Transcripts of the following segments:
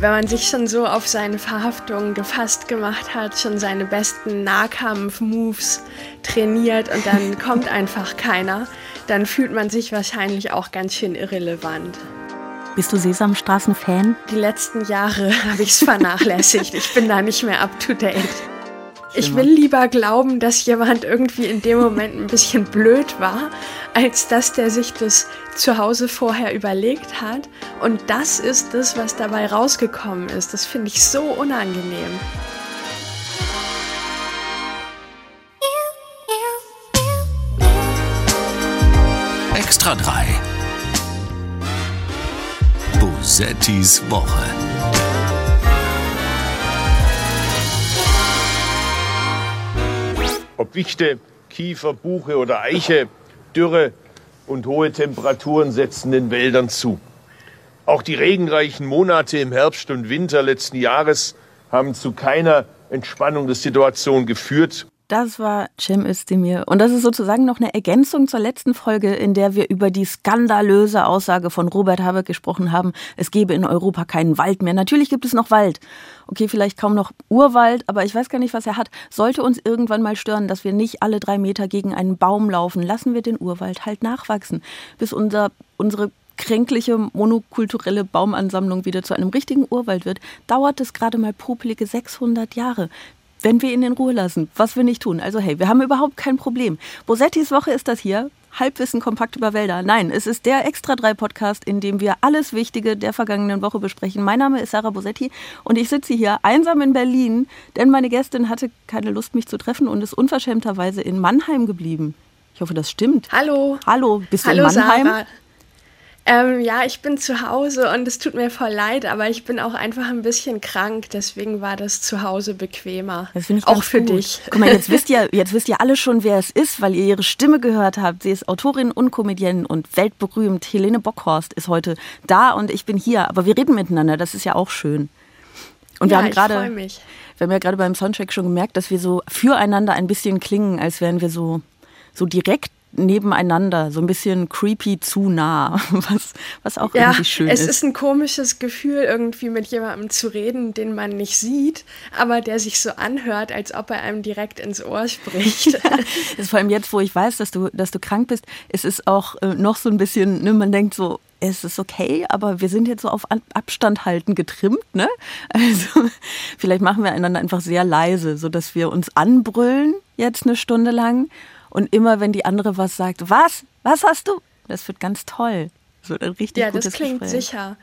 wenn man sich schon so auf seine Verhaftung gefasst gemacht hat, schon seine besten Nahkampf-Moves trainiert und dann kommt einfach keiner, dann fühlt man sich wahrscheinlich auch ganz schön irrelevant. Bist du Sesamstraßen-Fan? Die letzten Jahre habe ich es vernachlässigt. Ich bin da nicht mehr up to date. Ich will lieber glauben, dass jemand irgendwie in dem Moment ein bisschen blöd war, als dass der sich das zu Hause vorher überlegt hat. Und das ist das, was dabei rausgekommen ist. Das finde ich so unangenehm. Extra 3. Bosettis Woche. Ob Wichte, Kiefer, Buche oder Eiche, Dürre und hohe Temperaturen setzen den Wäldern zu. Auch die regenreichen Monate im Herbst und Winter letzten Jahres haben zu keiner Entspannung der Situation geführt. Das war Cem Özdemir. Und das ist sozusagen noch eine Ergänzung zur letzten Folge, in der wir über die skandalöse Aussage von Robert Habeck gesprochen haben, es gebe in Europa keinen Wald mehr. Natürlich gibt es noch Wald. Okay, vielleicht kaum noch Urwald, aber ich weiß gar nicht, was er hat. Sollte uns irgendwann mal stören, dass wir nicht alle drei Meter gegen einen Baum laufen, lassen wir den Urwald halt nachwachsen, bis unser, unsere kränkliche monokulturelle Baumansammlung wieder zu einem richtigen Urwald wird, dauert es gerade mal popelige 600 Jahre wenn wir ihn in Ruhe lassen, was wir nicht tun. Also hey, wir haben überhaupt kein Problem. Bosettis Woche ist das hier. Halbwissen kompakt über Wälder. Nein, es ist der Extra 3 Podcast, in dem wir alles Wichtige der vergangenen Woche besprechen. Mein Name ist Sarah Bosetti und ich sitze hier einsam in Berlin, denn meine Gästin hatte keine Lust, mich zu treffen und ist unverschämterweise in Mannheim geblieben. Ich hoffe, das stimmt. Hallo. Hallo, bist Hallo, du in Mannheim? Sarah. Ähm, ja, ich bin zu Hause und es tut mir voll leid, aber ich bin auch einfach ein bisschen krank, deswegen war das zu Hause bequemer. Das finde ich auch für gut. dich. Guck mal, jetzt wisst ihr, jetzt wisst ihr alle schon, wer es ist, weil ihr ihre Stimme gehört habt. Sie ist Autorin und Comedienne und weltberühmt. Helene Bockhorst ist heute da und ich bin hier, aber wir reden miteinander, das ist ja auch schön. Und wir ja, haben gerade, wir haben ja gerade beim Soundtrack schon gemerkt, dass wir so füreinander ein bisschen klingen, als wären wir so, so direkt nebeneinander, so ein bisschen creepy zu nah, was, was auch Ja, irgendwie schön es ist. ist ein komisches Gefühl, irgendwie mit jemandem zu reden, den man nicht sieht, aber der sich so anhört, als ob er einem direkt ins Ohr spricht. Das ist vor allem jetzt, wo ich weiß, dass du, dass du krank bist, ist es auch äh, noch so ein bisschen, ne, man denkt so, es ist okay, aber wir sind jetzt so auf An- Abstand halten getrimmt, ne? Also vielleicht machen wir einander einfach sehr leise, so dass wir uns anbrüllen jetzt eine Stunde lang und immer, wenn die andere was sagt, was, was hast du? Das wird ganz toll. Das wird ein richtig ja, gutes das klingt Gespräch. sicher.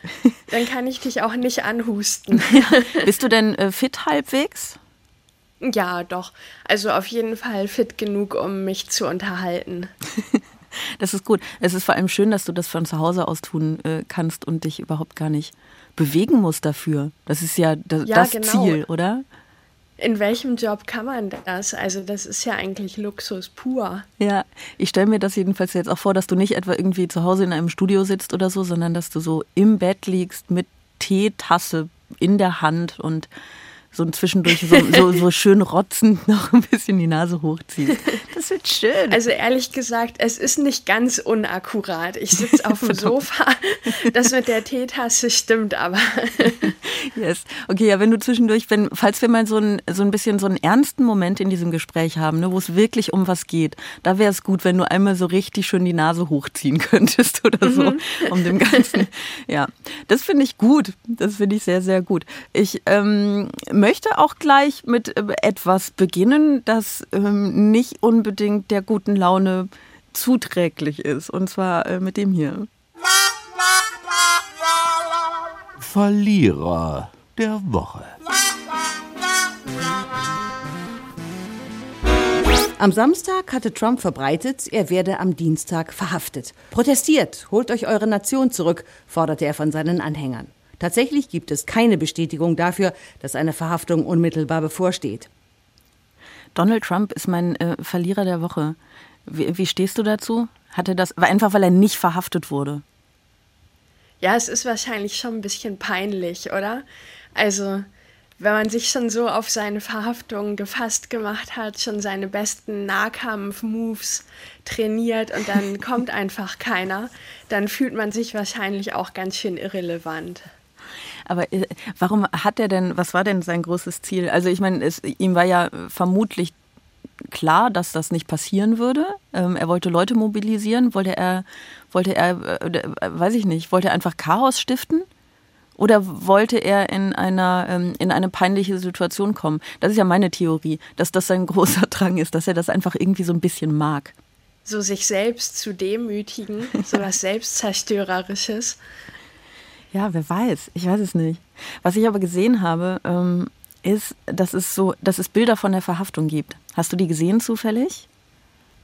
Dann kann ich dich auch nicht anhusten. Bist du denn äh, fit halbwegs? Ja, doch. Also auf jeden Fall fit genug, um mich zu unterhalten. Das ist gut. Es ist vor allem schön, dass du das von zu Hause aus tun äh, kannst und dich überhaupt gar nicht bewegen musst dafür. Das ist ja das, Ja, das genau. Ziel, oder? In welchem Job kann man das? Also das ist ja eigentlich Luxus pur. Ja, ich stelle mir das jedenfalls jetzt auch vor, dass du nicht etwa irgendwie zu Hause in einem Studio sitzt oder so, sondern dass du so im Bett liegst mit Teetasse in der Hand und so zwischendurch so, so, so schön rotzend noch ein bisschen die Nase hochziehst. Das wird schön. Also ehrlich gesagt, es ist nicht ganz unakkurat. Ich sitze auf dem Sofa. Das mit der Teetasse stimmt aber. Yes. Okay, ja, wenn du zwischendurch, wenn, falls wir mal so ein, so ein bisschen so einen ernsten Moment in diesem Gespräch haben, ne, wo es wirklich um was geht, da wäre es gut, wenn du einmal so richtig schön die Nase hochziehen könntest oder so, um dem Ganzen. Ja, das finde ich gut. Das finde ich sehr, sehr gut. Ich ähm, möchte auch gleich mit äh, etwas beginnen, das ähm, nicht unbedingt der guten Laune zuträglich ist. Und zwar äh, mit dem hier. Verlierer der Woche. Am Samstag hatte Trump verbreitet, er werde am Dienstag verhaftet. Protestiert, holt euch eure Nation zurück, forderte er von seinen Anhängern. Tatsächlich gibt es keine Bestätigung dafür, dass eine Verhaftung unmittelbar bevorsteht. Donald Trump ist mein äh, Verlierer der Woche. Wie, wie stehst du dazu? Hatte das, war einfach, weil er nicht verhaftet wurde. Ja, es ist wahrscheinlich schon ein bisschen peinlich, oder? Also, wenn man sich schon so auf seine Verhaftung gefasst gemacht hat, schon seine besten Nahkampf-Moves trainiert und dann kommt einfach keiner, dann fühlt man sich wahrscheinlich auch ganz schön irrelevant. Aber äh, warum hat er denn, was war denn sein großes Ziel? Also ich meine, es, ihm war ja vermutlich klar, dass das nicht passieren würde. Ähm, er wollte Leute mobilisieren. Wollte er, wollte er, äh, weiß ich nicht, wollte er einfach Chaos stiften? Oder wollte er in, einer, ähm, in eine peinliche Situation kommen? Das ist ja meine Theorie, dass das sein großer Drang ist, dass er das einfach irgendwie so ein bisschen mag. So sich selbst zu demütigen, so was Selbstzerstörerisches. Ja, wer weiß. Ich weiß es nicht. Was ich aber gesehen habe, ähm, ist, dass es so, dass es Bilder von der Verhaftung gibt. Hast du die gesehen zufällig?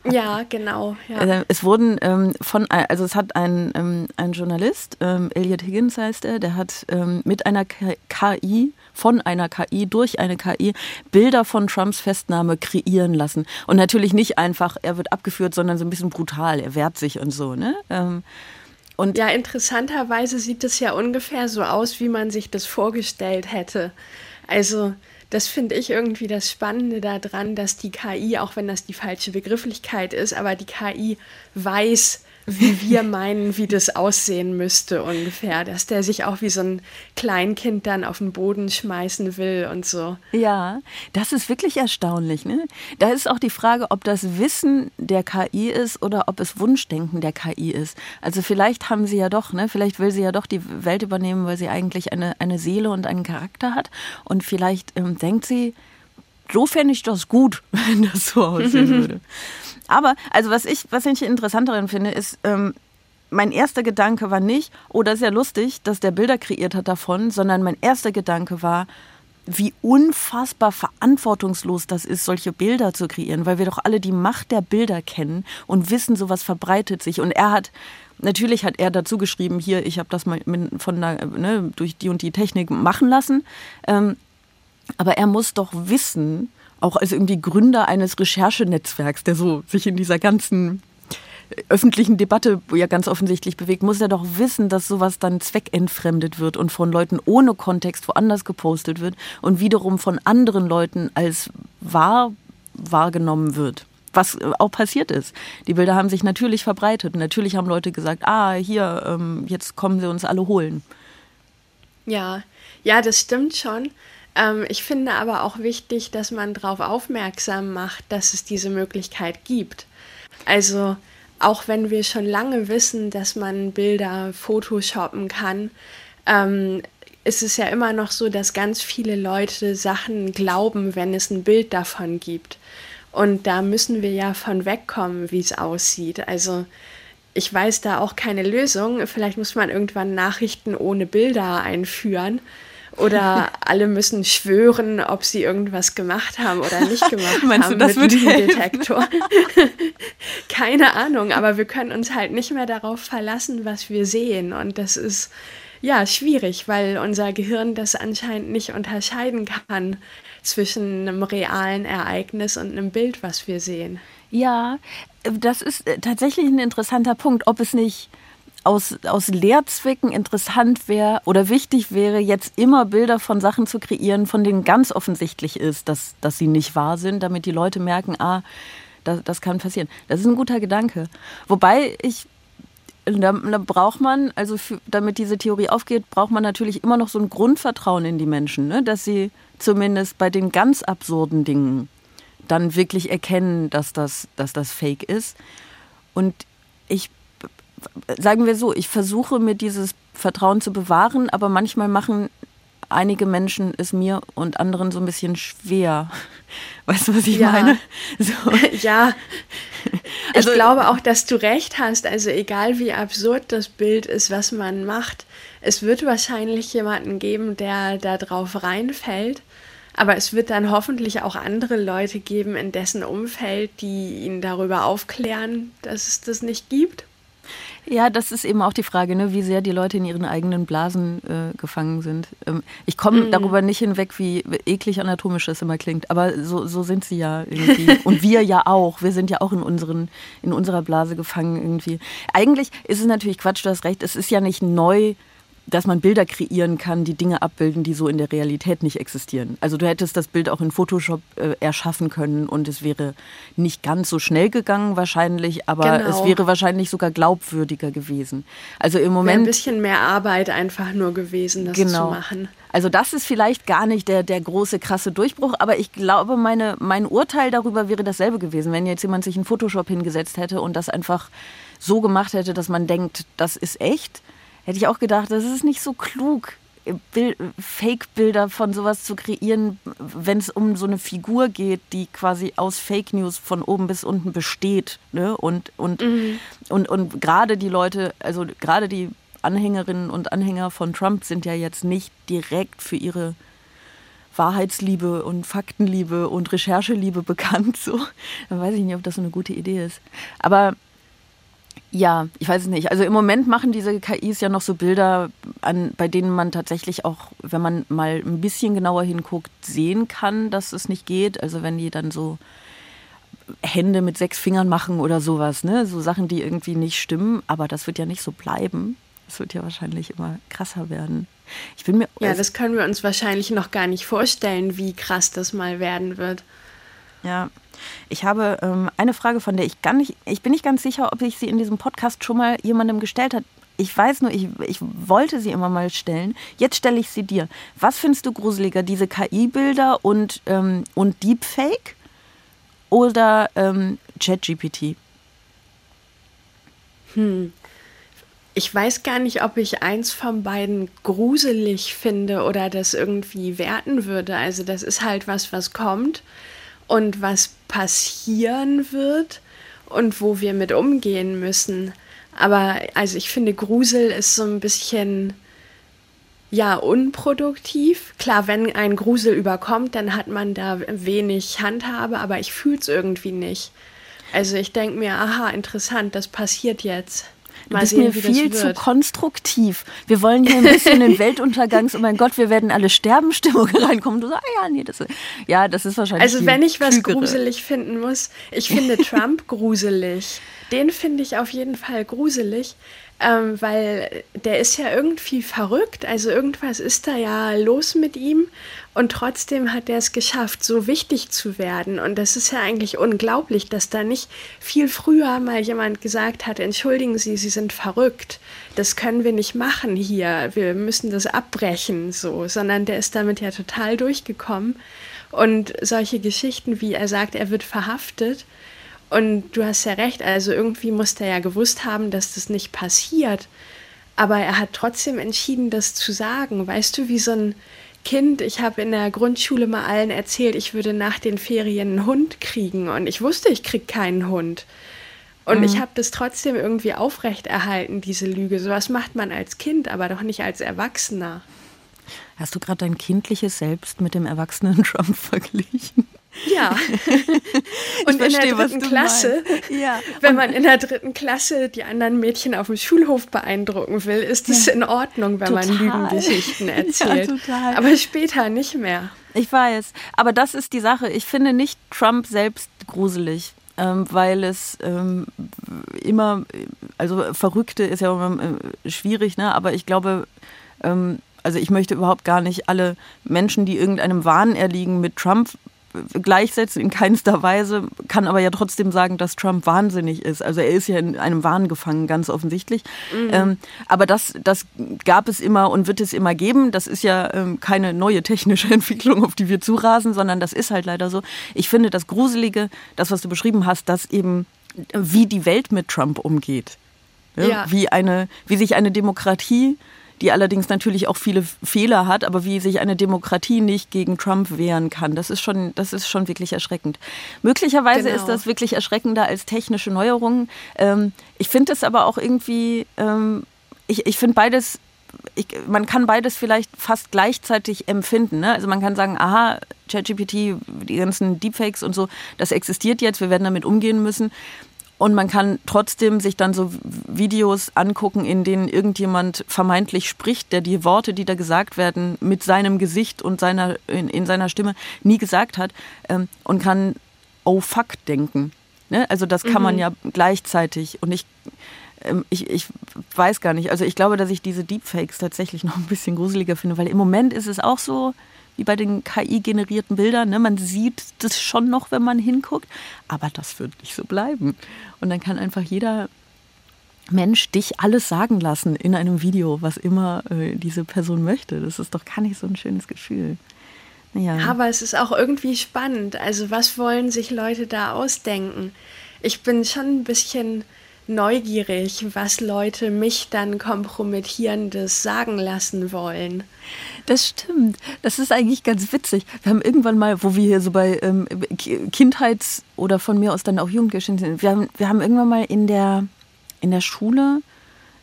Ja, genau. Ja. Äh, es wurden ähm, von, also es hat ein, ähm, ein Journalist, ähm, Elliot Higgins heißt er, der hat ähm, mit einer KI, von einer KI, durch eine KI Bilder von Trumps Festnahme kreieren lassen. Und natürlich nicht einfach, er wird abgeführt, sondern so ein bisschen brutal, er wehrt sich und so, ne? Und ja, interessanterweise sieht es ja ungefähr so aus, wie man sich das vorgestellt hätte. Also das finde ich irgendwie das Spannende daran, dass die KI, auch wenn das die falsche Begrifflichkeit ist, aber die KI weiß, wie wir meinen, wie das aussehen müsste ungefähr. Dass der sich auch wie so ein Kleinkind dann auf den Boden schmeißen will und so. Ja, das ist wirklich erstaunlich. Ne? Da ist auch die Frage, ob das Wissen der KI ist oder ob es Wunschdenken der KI ist. Also vielleicht haben sie ja doch, ne? vielleicht will sie ja doch die Welt übernehmen, weil sie eigentlich eine, eine Seele und einen Charakter hat. Und vielleicht ähm, denkt sie, so fände ich das gut, wenn das so aussehen würde. Aber, also was ich, was ich interessant daran finde, ist, ähm, mein erster Gedanke war nicht, oh, das ist ja lustig, dass der Bilder kreiert hat davon, sondern mein erster Gedanke war, wie unfassbar verantwortungslos das ist, solche Bilder zu kreieren, weil wir doch alle die Macht der Bilder kennen und wissen, sowas verbreitet sich. Und er hat, natürlich hat er dazu geschrieben, hier, ich habe das mal von der, ne, durch die und die Technik machen lassen. Ähm, aber er muss doch wissen, auch als irgendwie Gründer eines Recherchenetzwerks, der so sich in dieser ganzen öffentlichen Debatte ja ganz offensichtlich bewegt, muss er doch wissen, dass sowas dann zweckentfremdet wird und von Leuten ohne Kontext woanders gepostet wird und wiederum von anderen Leuten als wahr wahrgenommen wird. Was auch passiert ist. Die Bilder haben sich natürlich verbreitet. Natürlich haben Leute gesagt, ah, hier, ähm, jetzt kommen sie uns alle holen. Ja, ja, das stimmt schon. Ähm, ich finde aber auch wichtig, dass man darauf aufmerksam macht, dass es diese Möglichkeit gibt. Also auch wenn wir schon lange wissen, dass man Bilder photoshoppen kann, ähm, ist es ja immer noch so, dass ganz viele Leute Sachen glauben, wenn es ein Bild davon gibt. Und da müssen wir ja von wegkommen, wie es aussieht. Also ich weiß da auch keine Lösung. Vielleicht muss man irgendwann Nachrichten ohne Bilder einführen. Oder alle müssen schwören, ob sie irgendwas gemacht haben oder nicht gemacht Meinst haben du, das mit Lügendetektor. Keine Ahnung, aber wir können uns halt nicht mehr darauf verlassen, was wir sehen. Und das ist ja schwierig, weil unser Gehirn das anscheinend nicht unterscheiden kann zwischen einem realen Ereignis und einem Bild, was wir sehen. Ja, das ist tatsächlich ein interessanter Punkt, ob es nicht aus, aus Lehrzwecken interessant wäre oder wichtig wäre, jetzt immer Bilder von Sachen zu kreieren, von denen ganz offensichtlich ist, dass, dass sie nicht wahr sind, damit die Leute merken, ah, das, das kann passieren. Das ist ein guter Gedanke. Wobei ich da, da, braucht man, also für, damit diese Theorie aufgeht, braucht man natürlich immer noch so ein Grundvertrauen in die Menschen, ne? dass sie zumindest bei den ganz absurden Dingen dann wirklich erkennen, dass das, dass das Fake ist. Und ich sagen wir so, ich versuche mir dieses Vertrauen zu bewahren, aber manchmal machen einige Menschen es mir und anderen so ein bisschen schwer. Weißt du, was ich ja. meine? So. Ja. Also, ich glaube auch, dass du recht hast. Also egal wie absurd das Bild ist, was man macht, es wird wahrscheinlich jemanden geben, der da drauf reinfällt. Aber es wird dann hoffentlich auch andere Leute geben in dessen Umfeld, die ihn darüber aufklären, dass es das nicht gibt. Ja, das ist eben auch die Frage, ne, wie sehr die Leute in ihren eigenen Blasen äh, gefangen sind. Ähm, ich komme mm. darüber nicht hinweg, wie eklig anatomisch das immer klingt, aber so, so sind sie ja irgendwie. Und wir ja auch. Wir sind ja auch in, unseren, in unserer Blase gefangen irgendwie. Eigentlich ist es natürlich Quatsch, du hast recht, es ist ja nicht neu, dass man Bilder kreieren kann, die Dinge abbilden, die so in der Realität nicht existieren. Also du hättest das Bild auch in Photoshop äh, erschaffen können und es wäre nicht ganz so schnell gegangen wahrscheinlich, aber genau. es wäre wahrscheinlich sogar glaubwürdiger gewesen. Also im Moment Wäre ein bisschen mehr Arbeit einfach nur gewesen, das genau. zu machen. Also das ist vielleicht gar nicht der, der große, krasse Durchbruch, aber ich glaube, meine, mein Urteil darüber wäre dasselbe gewesen, wenn jetzt jemand sich in Photoshop hingesetzt hätte und das einfach so gemacht hätte, dass man denkt, das ist echt hätte ich auch gedacht, das ist nicht so klug, Fake-Bilder von sowas zu kreieren, wenn es um so eine Figur geht, die quasi aus Fake News von oben bis unten besteht. Ne? Und, und, mhm. und, und gerade die Leute, also gerade die Anhängerinnen und Anhänger von Trump sind ja jetzt nicht direkt für ihre Wahrheitsliebe und Faktenliebe und Rechercheliebe bekannt. So. Dann weiß ich nicht, ob das so eine gute Idee ist. Aber ja, ich weiß es nicht. Also im Moment machen diese KIs ja noch so Bilder, an, bei denen man tatsächlich auch, wenn man mal ein bisschen genauer hinguckt, sehen kann, dass es nicht geht. Also wenn die dann so Hände mit sechs Fingern machen oder sowas, ne? So Sachen, die irgendwie nicht stimmen. Aber das wird ja nicht so bleiben. Es wird ja wahrscheinlich immer krasser werden. Ich bin mir ja, das können wir uns wahrscheinlich noch gar nicht vorstellen, wie krass das mal werden wird. Ja, ich habe ähm, eine Frage, von der ich gar nicht, ich bin nicht ganz sicher, ob ich sie in diesem Podcast schon mal jemandem gestellt habe. Ich weiß nur, ich, ich wollte sie immer mal stellen. Jetzt stelle ich sie dir. Was findest du gruseliger, diese KI-Bilder und, ähm, und Deepfake oder ähm, ChatGPT? Hm. Ich weiß gar nicht, ob ich eins von beiden gruselig finde oder das irgendwie werten würde. Also das ist halt was, was kommt und was passieren wird und wo wir mit umgehen müssen. Aber also ich finde, Grusel ist so ein bisschen ja unproduktiv. Klar, wenn ein Grusel überkommt, dann hat man da wenig Handhabe, aber ich fühle es irgendwie nicht. Also ich denke mir, aha, interessant, das passiert jetzt. Du bist sehen, mir viel zu konstruktiv. Wir wollen hier ein bisschen in Weltuntergangs, oh mein Gott, wir werden alle sterben, Stimmung reinkommen. Du sagst, ah ja, nee, das ist, ja, das ist wahrscheinlich. Also wenn ich was klügere. gruselig finden muss, ich finde Trump gruselig. Den finde ich auf jeden Fall gruselig, ähm, weil der ist ja irgendwie verrückt. Also irgendwas ist da ja los mit ihm und trotzdem hat er es geschafft, so wichtig zu werden. Und das ist ja eigentlich unglaublich, dass da nicht viel früher mal jemand gesagt hat, entschuldigen Sie, Sie sind verrückt. Das können wir nicht machen hier. Wir müssen das abbrechen, so. Sondern der ist damit ja total durchgekommen. Und solche Geschichten, wie er sagt, er wird verhaftet. Und du hast ja recht, also irgendwie muss er ja gewusst haben, dass das nicht passiert. Aber er hat trotzdem entschieden, das zu sagen. Weißt du, wie so ein Kind, ich habe in der Grundschule mal allen erzählt, ich würde nach den Ferien einen Hund kriegen und ich wusste, ich kriege keinen Hund. Und mhm. ich habe das trotzdem irgendwie aufrechterhalten, diese Lüge. Sowas macht man als Kind, aber doch nicht als Erwachsener. Hast du gerade dein kindliches Selbst mit dem erwachsenen Trump verglichen? Ja. Und verstehe, in der dritten Klasse, ja. wenn man in der dritten Klasse die anderen Mädchen auf dem Schulhof beeindrucken will, ist es ja. in Ordnung, wenn total. man Lügengeschichten erzählt. Ja, total. Aber später nicht mehr. Ich weiß. Aber das ist die Sache. Ich finde nicht Trump selbst gruselig. Ähm, weil es ähm, immer, also Verrückte ist ja immer äh, schwierig, ne? aber ich glaube, ähm, also ich möchte überhaupt gar nicht alle Menschen, die irgendeinem Wahn erliegen, mit Trump gleichsetzen in keinster Weise, kann aber ja trotzdem sagen, dass Trump wahnsinnig ist. Also er ist ja in einem Wahn gefangen, ganz offensichtlich. Mhm. Ähm, aber das, das gab es immer und wird es immer geben. Das ist ja ähm, keine neue technische Entwicklung, auf die wir zurasen, sondern das ist halt leider so. Ich finde das Gruselige, das, was du beschrieben hast, dass eben wie die Welt mit Trump umgeht. Ja? Ja. Wie, eine, wie sich eine Demokratie die allerdings natürlich auch viele Fehler hat, aber wie sich eine Demokratie nicht gegen Trump wehren kann, das ist schon, das ist schon wirklich erschreckend. Möglicherweise genau. ist das wirklich erschreckender als technische Neuerungen. Ähm, ich finde es aber auch irgendwie, ähm, ich, ich finde beides ich, man kann beides vielleicht fast gleichzeitig empfinden. Ne? Also man kann sagen, aha, ChatGPT, die ganzen Deepfakes und so, das existiert jetzt, wir werden damit umgehen müssen. Und man kann trotzdem sich dann so Videos angucken, in denen irgendjemand vermeintlich spricht, der die Worte, die da gesagt werden, mit seinem Gesicht und seiner, in, in seiner Stimme nie gesagt hat ähm, und kann oh fuck denken. Ne? Also das kann mhm. man ja gleichzeitig. Und ich ähm, ich, ich weiß gar nicht. Also ich glaube, dass ich diese Deepfakes tatsächlich noch ein bisschen gruseliger finde, weil im Moment ist es auch so, wie bei den KI-generierten Bildern. Ne? Man sieht das schon noch, wenn man hinguckt, aber das wird nicht so bleiben. Und dann kann einfach jeder Mensch dich alles sagen lassen in einem Video, was immer äh, diese Person möchte. Das ist doch gar nicht so ein schönes Gefühl. Ja. Aber es ist auch irgendwie spannend. Also was wollen sich Leute da ausdenken? Ich bin schon ein bisschen neugierig, was Leute mich dann kompromittierendes sagen lassen wollen. Das stimmt. Das ist eigentlich ganz witzig. Wir haben irgendwann mal, wo wir hier so bei ähm, Kindheits- oder von mir aus dann auch Jugendgeschichten sind, wir haben, wir haben irgendwann mal in der, in der Schule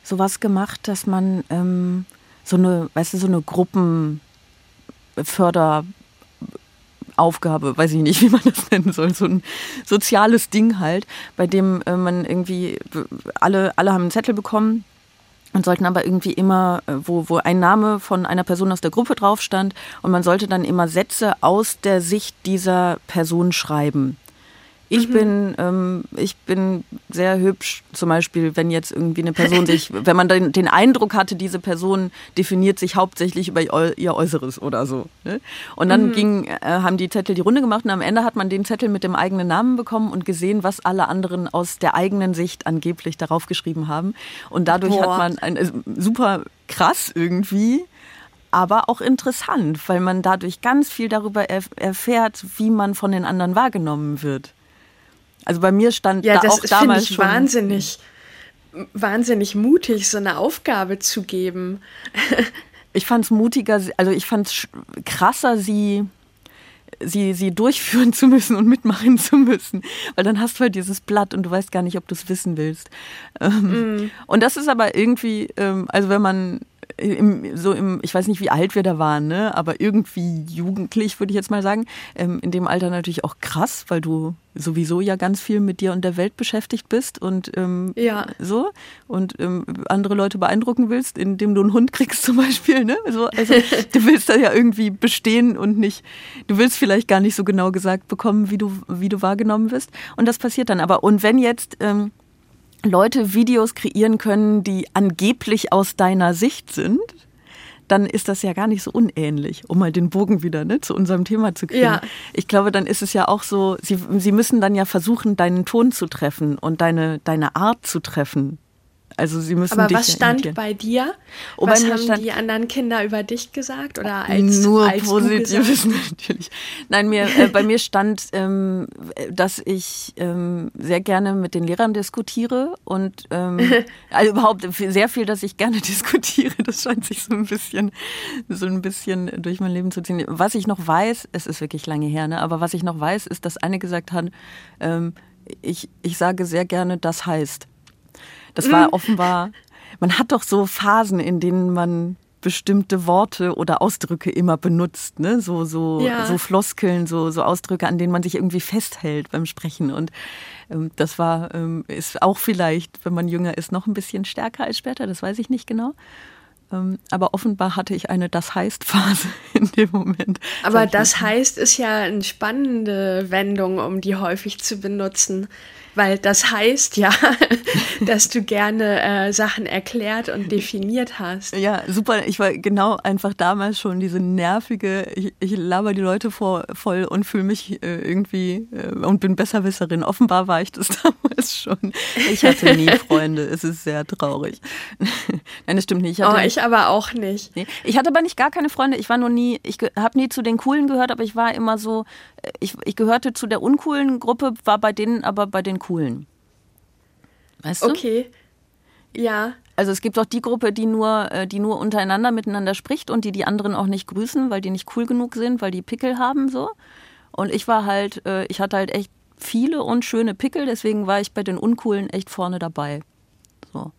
sowas gemacht, dass man ähm, so eine, weißt du, so eine Gruppenförder- Aufgabe, weiß ich nicht, wie man das nennen soll, so ein soziales Ding halt, bei dem äh, man irgendwie, alle, alle haben einen Zettel bekommen und sollten aber irgendwie immer, äh, wo, wo ein Name von einer Person aus der Gruppe drauf stand und man sollte dann immer Sätze aus der Sicht dieser Person schreiben. Ich mhm. bin, ähm, ich bin sehr hübsch, zum Beispiel, wenn jetzt irgendwie eine Person sich, wenn man den, den Eindruck hatte, diese Person definiert sich hauptsächlich über ihr Äußeres oder so. Ne? Und dann mhm. ging, äh, haben die Zettel die Runde gemacht und am Ende hat man den Zettel mit dem eigenen Namen bekommen und gesehen, was alle anderen aus der eigenen Sicht angeblich darauf geschrieben haben. Und dadurch Boah. hat man ein äh, super krass irgendwie aber auch interessant, weil man dadurch ganz viel darüber erfährt, wie man von den anderen wahrgenommen wird. Also bei mir stand ja, da auch damals ich schon wahnsinnig, wahnsinnig mutig, so eine Aufgabe zu geben. ich fand es mutiger, also ich fand es krasser, sie sie, sie durchführen zu müssen und mitmachen zu müssen. Weil dann hast du halt dieses Blatt und du weißt gar nicht, ob du es wissen willst. Ähm, mm. Und das ist aber irgendwie, ähm, also wenn man im, so im, ich weiß nicht, wie alt wir da waren, ne? aber irgendwie jugendlich, würde ich jetzt mal sagen. Ähm, in dem Alter natürlich auch krass, weil du sowieso ja ganz viel mit dir und der Welt beschäftigt bist und ähm, ja. so und ähm, andere Leute beeindrucken willst, indem du einen Hund kriegst zum Beispiel. Ne? So, also du willst da ja irgendwie bestehen und nicht, du willst vielleicht gar nicht so genau gesagt bekommen, wie du, wie du wahrgenommen wirst. Und das passiert dann aber. Und wenn jetzt ähm, Leute Videos kreieren können, die angeblich aus deiner Sicht sind, dann ist das ja gar nicht so unähnlich, um mal den Bogen wieder ne, zu unserem Thema zu kriegen. Ja. Ich glaube, dann ist es ja auch so, sie, sie müssen dann ja versuchen, deinen Ton zu treffen und deine, deine Art zu treffen. Also sie müssen Aber was stand bei dir? Oh, was haben stand die anderen Kinder über dich gesagt oder als nur als positives natürlich. Nein, mir äh, bei mir stand, ähm, dass ich ähm, sehr gerne mit den Lehrern diskutiere und ähm, also überhaupt sehr viel, dass ich gerne diskutiere. Das scheint sich so ein bisschen so ein bisschen durch mein Leben zu ziehen. Was ich noch weiß, es ist wirklich lange her, ne? Aber was ich noch weiß, ist, dass eine gesagt hat, ähm, ich, ich sage sehr gerne, das heißt. Das war mhm. offenbar, man hat doch so Phasen, in denen man bestimmte Worte oder Ausdrücke immer benutzt, ne? So so ja. so Floskeln, so so Ausdrücke, an denen man sich irgendwie festhält beim Sprechen und ähm, das war ähm, ist auch vielleicht, wenn man jünger ist, noch ein bisschen stärker als später. Das weiß ich nicht genau. Ähm, aber offenbar hatte ich eine Das heißt Phase in dem Moment. Aber das heißt ist ja eine spannende Wendung, um die häufig zu benutzen weil das heißt ja, dass du gerne äh, Sachen erklärt und definiert hast. Ja, super. Ich war genau einfach damals schon diese nervige, ich, ich laber die Leute vor, voll und fühle mich äh, irgendwie äh, und bin Besserwisserin. Offenbar war ich das damals schon. Ich hatte nie Freunde. Es ist sehr traurig. Nein, das stimmt nicht. Ich oh, ich aber auch nicht. Nee. Ich hatte aber nicht gar keine Freunde. Ich war nur nie, ich habe nie zu den Coolen gehört, aber ich war immer so, äh, ich, ich gehörte zu der uncoolen Gruppe, war bei denen aber bei den coolen. Weißt du? Okay. Ja. Also es gibt auch die Gruppe, die nur, äh, die nur untereinander miteinander spricht und die die anderen auch nicht grüßen, weil die nicht cool genug sind, weil die Pickel haben so. Und ich war halt, äh, ich hatte halt echt viele und schöne Pickel, deswegen war ich bei den Uncoolen echt vorne dabei. So.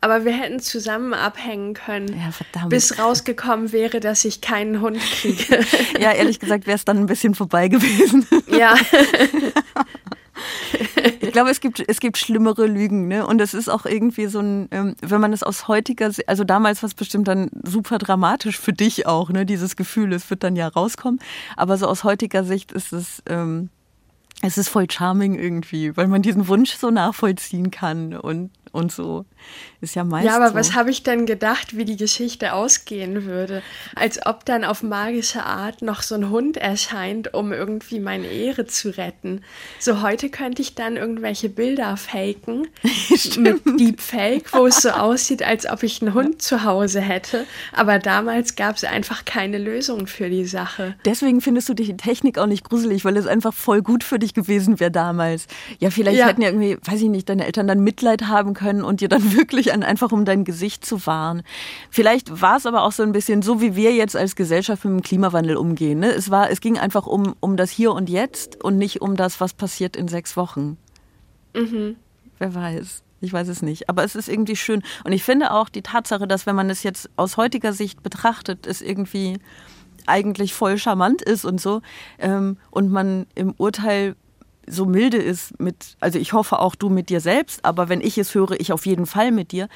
Aber wir hätten zusammen abhängen können, ja, verdammt. bis rausgekommen wäre, dass ich keinen Hund kriege. ja, ehrlich gesagt wäre es dann ein bisschen vorbei gewesen. ja. ich glaube, es gibt, es gibt schlimmere Lügen, ne? Und es ist auch irgendwie so ein, ähm, wenn man es aus heutiger, also damals war es bestimmt dann super dramatisch für dich auch, ne? Dieses Gefühl, es wird dann ja rauskommen. Aber so aus heutiger Sicht ist es, ähm, es ist voll charming irgendwie, weil man diesen Wunsch so nachvollziehen kann und und so. Ist ja meist Ja, aber so. was habe ich denn gedacht, wie die Geschichte ausgehen würde? Als ob dann auf magische Art noch so ein Hund erscheint, um irgendwie meine Ehre zu retten. So heute könnte ich dann irgendwelche Bilder faken mit Deepfake, wo es so aussieht, als ob ich einen Hund zu Hause hätte. Aber damals gab es einfach keine Lösung für die Sache. Deswegen findest du die Technik auch nicht gruselig, weil es einfach voll gut für dich gewesen wäre damals. Ja, vielleicht Ja. hätten ja irgendwie, weiß ich nicht, deine Eltern dann Mitleid haben können und dir dann wirklich an, einfach um dein Gesicht zu wahren. Vielleicht war es aber auch so ein bisschen so, wie wir jetzt als Gesellschaft mit dem Klimawandel umgehen. Ne? Es war, es ging einfach um, um das Hier und Jetzt und nicht um das, was passiert in sechs Wochen. Wer weiß. Ich weiß es nicht. Aber es ist irgendwie schön. Und ich finde auch die Tatsache, dass wenn man es jetzt aus heutiger Sicht betrachtet, es irgendwie eigentlich voll charmant ist und so. Ähm, und man im Urteil so milde ist mit, also ich hoffe auch du mit dir selbst, aber wenn ich es höre, ich auf jeden Fall mit dir,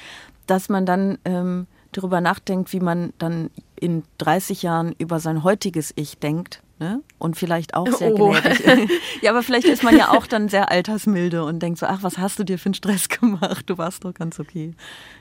dass man dann ähm, darüber nachdenkt, wie man dann in 30 Jahren über sein heutiges Ich denkt. Ne? Und vielleicht auch sehr Oh. gnädig. ja, aber vielleicht ist man ja auch dann sehr altersmilde und denkt so, ach, was hast du dir für einen Stress gemacht? Du warst doch ganz okay.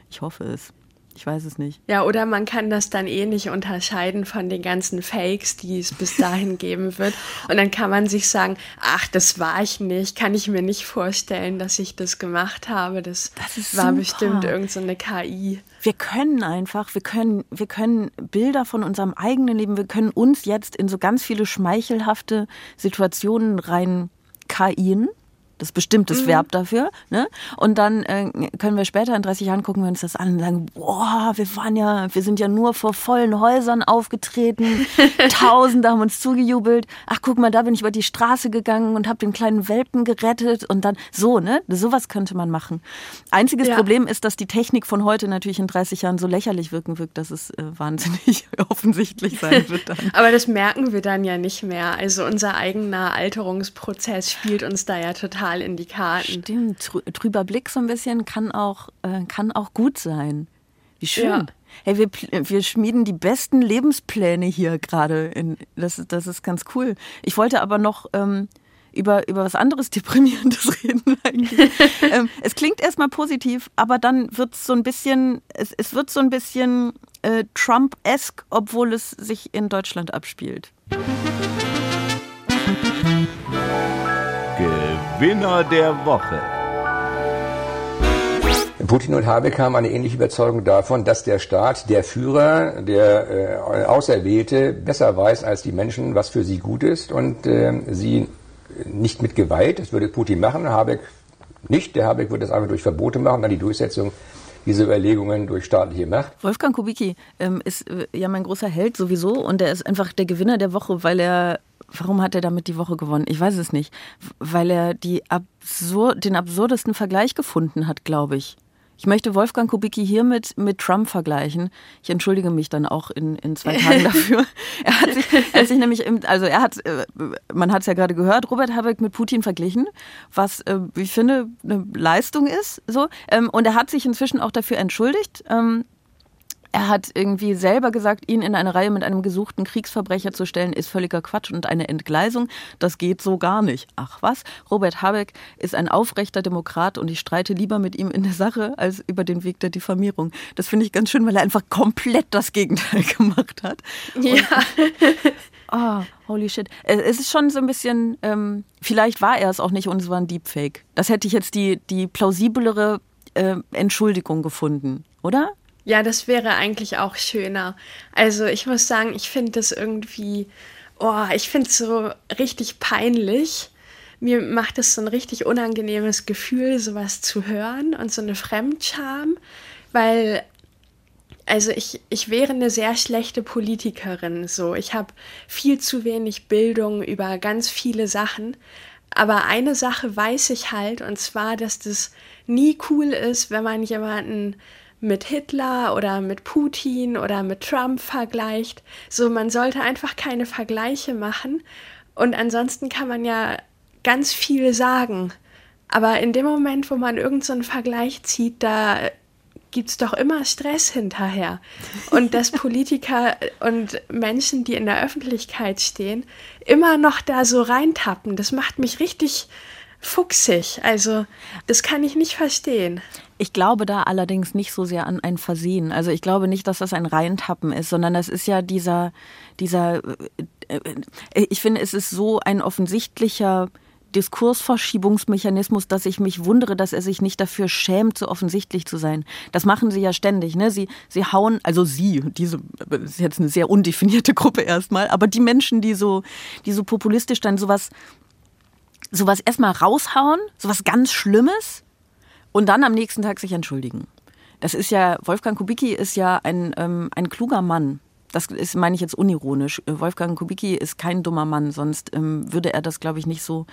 Ich hoffe es. Ich weiß es nicht. Ja, oder man kann das dann eh nicht unterscheiden von den ganzen Fakes, die es bis dahin geben wird. Und dann kann man sich sagen, ach, das war ich nicht, kann ich mir nicht vorstellen, dass ich das gemacht habe. Das, Das ist war super. bestimmt irgendeine so KI. Wir können einfach, wir können, wir können Bilder von unserem eigenen Leben, wir können uns jetzt in so ganz viele schmeichelhafte Situationen rein KIen. Das ist bestimmt das Verb dafür. Ne? Und dann äh, können wir später in 30 Jahren gucken wir uns das an und sagen, boah, wir waren ja, wir sind ja nur vor vollen Häusern aufgetreten. Tausende haben uns zugejubelt. Ach, guck mal, da bin ich über die Straße gegangen und habe den kleinen Welpen gerettet. Und dann so, ne? Sowas könnte man machen. Einziges Ja. Problem ist, dass die Technik von heute natürlich in 30 Jahren so lächerlich wirken wird, dass es äh, wahnsinnig offensichtlich sein wird dann. Aber das merken wir dann ja nicht mehr. Also unser eigener Alterungsprozess spielt uns da ja total in die Karten. Stimmt, trü- trüber Blick so ein bisschen kann auch, äh, kann auch gut sein. Wie schön. Ja. Hey, wir, wir schmieden die besten Lebenspläne hier gerade. Das, ist- das ist ganz cool. Ich wollte aber noch ähm, über, über was anderes Deprimierendes reden ähm, es klingt erstmal positiv, aber dann wird es so ein bisschen, es, es wird so ein bisschen äh, Trump-esque, obwohl es sich in Deutschland abspielt. Gewinner der Woche. Putin und Habeck haben eine ähnliche Überzeugung davon, dass der Staat, der Führer, der äh, Auserwählte besser weiß als die Menschen, was für sie gut ist und äh, sie nicht mit Gewalt, das würde Putin machen, Habeck nicht, der Habeck würde das einfach durch Verbote machen, dann die Durchsetzung dieser Überlegungen durch staatliche Macht. Wolfgang Kubicki ähm, ist äh, ja mein großer Held sowieso und er ist einfach der Gewinner der Woche, weil er, warum hat er damit die Woche gewonnen? Ich weiß es nicht. Weil er die absur den absurdesten Vergleich gefunden hat, glaube ich. Ich möchte Wolfgang Kubicki hiermit mit Trump vergleichen. Ich entschuldige mich dann auch in, in zwei Tagen dafür. Er hat sich, er hat sich nämlich, im, also er hat, äh, man hat es ja gerade gehört, Robert Habeck mit Putin verglichen, was äh, ich finde eine Leistung ist. So. Ähm, Und er hat sich inzwischen auch dafür entschuldigt. Er hat irgendwie selber gesagt, ihn in eine Reihe mit einem gesuchten Kriegsverbrecher zu stellen, ist völliger Quatsch und eine Entgleisung. Das geht so gar nicht. Ach was? Robert Habeck ist ein aufrechter Demokrat und ich streite lieber mit ihm in der Sache als über den Weg der Diffamierung. Das finde ich ganz schön, weil er einfach komplett das Gegenteil gemacht hat. Ja. Ah, holy shit. Es ist schon so ein bisschen, ähm, vielleicht war er es auch nicht und es war ein Deepfake. Das hätte ich jetzt die, die plausiblere äh, Entschuldigung gefunden, oder? Ja, das wäre eigentlich auch schöner. Also ich muss sagen, ich finde das irgendwie, oh, ich finde es so richtig peinlich. Mir macht es so ein richtig unangenehmes Gefühl, sowas zu hören und so eine Fremdscham, weil also ich, ich wäre eine sehr schlechte Politikerin. So, ich habe viel zu wenig Bildung über ganz viele Sachen. Aber eine Sache weiß ich halt, und zwar, dass das nie cool ist, wenn man jemanden mit Hitler oder mit Putin oder mit Trump vergleicht. So, man sollte einfach keine Vergleiche machen. Und ansonsten kann man ja ganz viel sagen. Aber in dem Moment, wo man irgendeinen so einen Vergleich zieht, da gibt es doch immer Stress hinterher. Und dass Politiker und Menschen, die in der Öffentlichkeit stehen, immer noch da so reintappen, das macht mich richtig fuchsig. Also, das kann ich nicht verstehen. Ich glaube da allerdings nicht so sehr an ein Versehen. Also ich glaube nicht, dass das ein Reintappen ist, sondern das ist ja dieser, dieser, äh, äh, ich finde, es ist so ein offensichtlicher Diskursverschiebungsmechanismus, dass ich mich wundere, dass er sich nicht dafür schämt, so offensichtlich zu sein. Das machen sie ja ständig. Ne? Sie, sie hauen, also sie, diese das ist jetzt eine sehr undefinierte Gruppe erstmal, aber die Menschen, die so, die so populistisch dann sowas, sowas erstmal raushauen, sowas ganz Schlimmes und dann am nächsten Tag sich entschuldigen. Das ist ja, Wolfgang Kubicki ist ja ein, ähm, ein kluger Mann das ist, meine ich jetzt unironisch. Wolfgang Kubicki ist kein dummer Mann, sonst ähm, würde er das, glaube ich, nicht so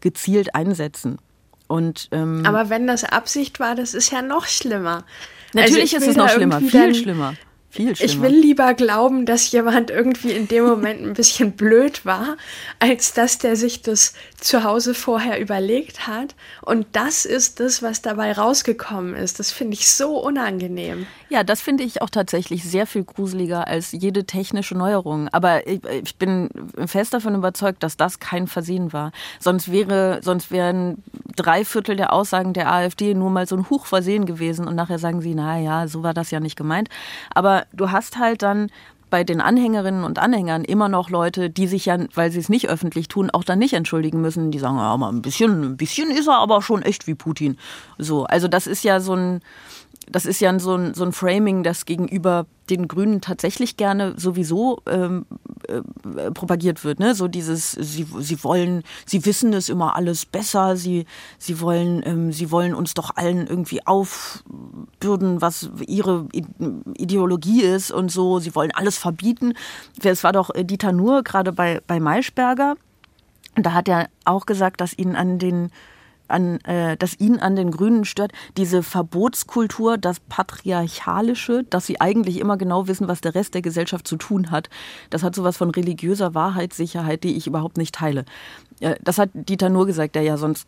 gezielt einsetzen. Und, ähm, Aber wenn das Absicht war, das ist ja noch schlimmer. Natürlich also ist es noch schlimmer, viel schlimmer. Viel schlimmer. Ich will lieber glauben, dass jemand irgendwie in dem Moment ein bisschen blöd war, als dass der sich das zu Hause vorher überlegt hat. Und das ist das, was dabei rausgekommen ist. Das finde ich so unangenehm. Ja, das finde ich auch tatsächlich sehr viel gruseliger als jede technische Neuerung. Aber ich, ich, bin fest davon überzeugt, dass das kein Versehen war. Sonst wäre, sonst wären drei Viertel der Aussagen der AfD nur mal so ein Hochversehen gewesen und nachher sagen sie, na ja, so war das ja nicht gemeint. Aber du hast halt dann bei den Anhängerinnen und Anhängern immer noch Leute, die sich ja, weil sie es nicht öffentlich tun, auch dann nicht entschuldigen müssen. Die sagen, ja, mal ein bisschen, ein bisschen ist er aber schon echt wie Putin. So, also das ist ja so ein, das ist ja so ein, so ein Framing, das gegenüber den Grünen tatsächlich gerne sowieso ähm, äh, propagiert wird. Ne? So dieses, sie, sie wollen, sie wissen es immer alles besser, sie, sie, wollen, ähm, sie wollen uns doch allen irgendwie aufbürden, was ihre Ideologie ist und so, sie wollen alles verbieten. Es war doch Dieter Nuhr gerade bei, bei Maischberger, da hat er auch gesagt, dass ihnen an den an, äh, dass ihn an den Grünen stört, diese Verbotskultur, das Patriarchalische, dass sie eigentlich immer genau wissen, was der Rest der Gesellschaft zu tun hat. Das hat sowas von religiöser Wahrheitssicherheit, die ich überhaupt nicht teile. Äh, das hat Dieter nur gesagt, der ja sonst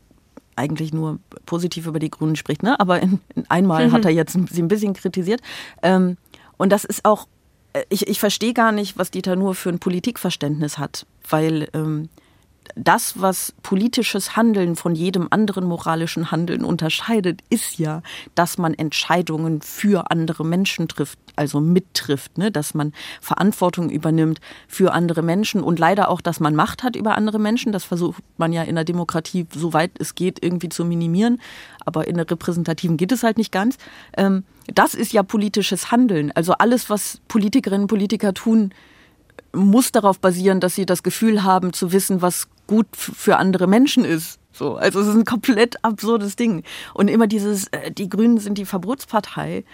eigentlich nur positiv über die Grünen spricht, ne? aber in, in einmal mhm. hat er jetzt sie ein bisschen kritisiert. Ähm, und das ist auch, äh, ich, ich verstehe gar nicht, was Dieter nur für ein Politikverständnis hat, weil ähm, das, was politisches Handeln von jedem anderen moralischen Handeln unterscheidet, ist ja, dass man Entscheidungen für andere Menschen trifft, also mittrifft, ne? dass man Verantwortung übernimmt für andere Menschen und leider auch, dass man Macht hat über andere Menschen. Das versucht man ja in der Demokratie, soweit es geht, irgendwie zu minimieren. Aber in der repräsentativen geht es halt nicht ganz. Ähm, das ist ja politisches Handeln. Also alles, was Politikerinnen und Politiker tun, muss darauf basieren, dass sie das Gefühl haben zu wissen, was gut für andere Menschen ist. So, also es ist ein komplett absurdes Ding. Und immer dieses, äh, die Grünen sind die Verbotspartei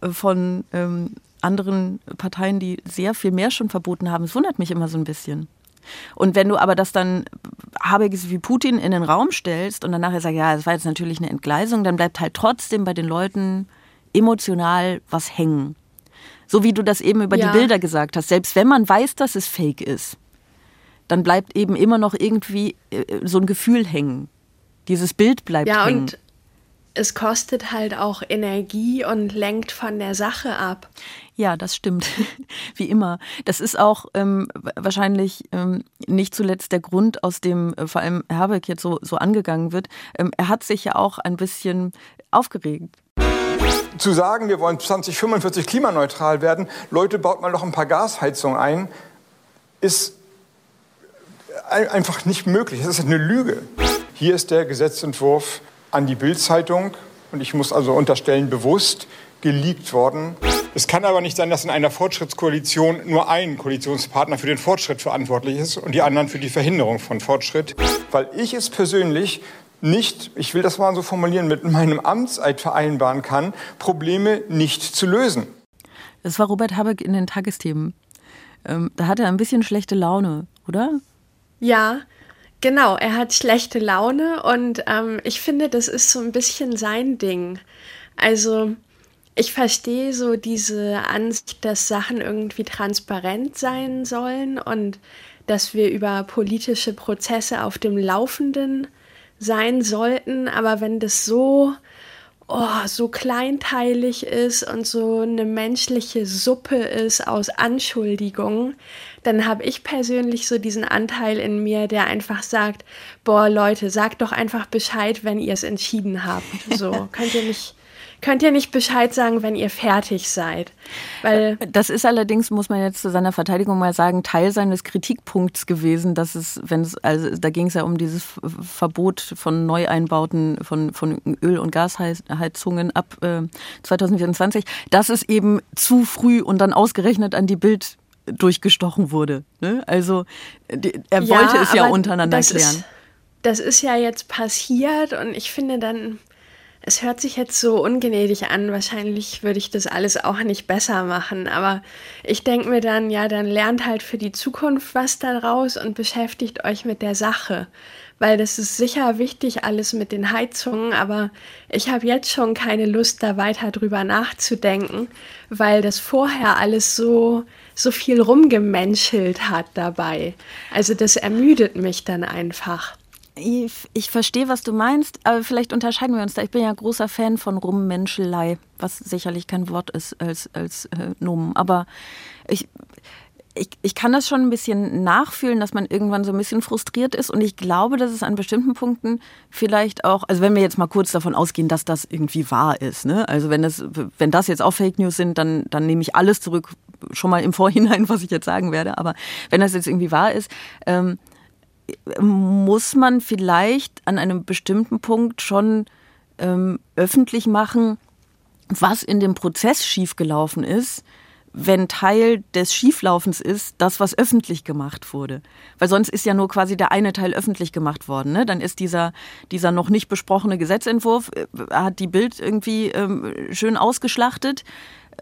äh, von ähm, anderen Parteien, die sehr viel mehr schon verboten haben. Es wundert mich immer so ein bisschen. Und wenn du aber das dann Habeck wie Putin in den Raum stellst und dann nachher sagst, ja, das war jetzt natürlich eine Entgleisung, dann bleibt halt trotzdem bei den Leuten emotional was hängen. So wie du das eben über ja. die Bilder gesagt hast. Selbst wenn man weiß, dass es fake ist, dann bleibt eben immer noch irgendwie äh, so ein Gefühl hängen. Dieses Bild bleibt ja, hängen. Und es kostet halt auch Energie und lenkt von der Sache ab. Ja, das stimmt. Wie immer. Das ist auch ähm, wahrscheinlich ähm, nicht zuletzt der Grund, aus dem äh, vor allem Herbeck jetzt so, so angegangen wird. Ähm, er hat sich ja auch ein bisschen aufgeregt. Zu sagen, wir wollen 2045 klimaneutral werden, Leute, baut mal noch ein paar Gasheizungen ein, ist einfach nicht möglich. Das ist eine Lüge. Hier ist der Gesetzentwurf an die Bildzeitung und ich muss also unterstellen, bewusst geleakt worden. Es kann aber nicht sein, dass in einer Fortschrittskoalition nur ein Koalitionspartner für den Fortschritt verantwortlich ist und die anderen für die Verhinderung von Fortschritt, weil ich es persönlich nicht, ich will das mal so formulieren, mit meinem Amtseid vereinbaren kann, Probleme nicht zu lösen. Das war Robert Habeck in den Tagesthemen. Ähm, da hat er ein bisschen schlechte Laune, oder? Ja, genau. Er hat schlechte Laune und ähm, ich finde, das ist so ein bisschen sein Ding. Also ich verstehe so diese Ansicht, dass Sachen irgendwie transparent sein sollen und dass wir über politische Prozesse auf dem Laufenden sein sollten. Aber wenn das so oh, so kleinteilig ist und so eine menschliche Suppe ist aus Anschuldigungen, dann habe ich persönlich so diesen Anteil in mir, der einfach sagt, boah Leute, sagt doch einfach Bescheid, wenn ihr es entschieden habt. So, könnt ihr nicht könnt ihr nicht Bescheid sagen, wenn ihr fertig seid. Weil das ist allerdings, muss man jetzt zu seiner Verteidigung mal sagen, Teil seines Kritikpunkts gewesen, dass es, wenn es, also da ging es ja um dieses Verbot von Neueinbauten von, von Öl- und Gasheizungen ab äh, 2024, dass es eben zu früh und dann ausgerechnet an die Bild durchgestochen wurde. Ne? Also die, er ja, wollte es ja untereinander klären. Ist, das ist ja jetzt passiert und ich finde dann, es hört sich jetzt so ungnädig an, wahrscheinlich würde ich das alles auch nicht besser machen, aber ich denke mir dann, ja, dann lernt halt für die Zukunft was daraus und beschäftigt euch mit der Sache, weil das ist sicher wichtig alles mit den Heizungen, aber ich habe jetzt schon keine Lust, da weiter drüber nachzudenken, weil das vorher alles so so viel rumgemenschelt hat dabei. Also das ermüdet mich dann einfach. Ich, ich verstehe, was du meinst, aber vielleicht unterscheiden wir uns da. Ich bin ja großer Fan von Rummenschelei, was sicherlich kein Wort ist als, als äh, Nomen. Aber ich, ich, ich kann das schon ein bisschen nachfühlen, dass man irgendwann so ein bisschen frustriert ist. Und ich glaube, dass es an bestimmten Punkten vielleicht auch, also wenn wir jetzt mal kurz davon ausgehen, dass das irgendwie wahr ist, ne? Also wenn das, wenn das jetzt auch Fake News sind, dann, dann nehme ich alles zurück, schon mal im Vorhinein, was ich jetzt sagen werde. Aber wenn das jetzt irgendwie wahr ist, ähm, muss man vielleicht an einem bestimmten Punkt schon ähm, öffentlich machen, was in dem Prozess schiefgelaufen ist, wenn Teil des Schieflaufens ist, das, was öffentlich gemacht wurde. Weil sonst ist ja nur quasi der eine Teil öffentlich gemacht worden. Ne? Dann ist dieser, dieser noch nicht besprochene Gesetzentwurf, äh, hat die Bild irgendwie ähm, schön ausgeschlachtet.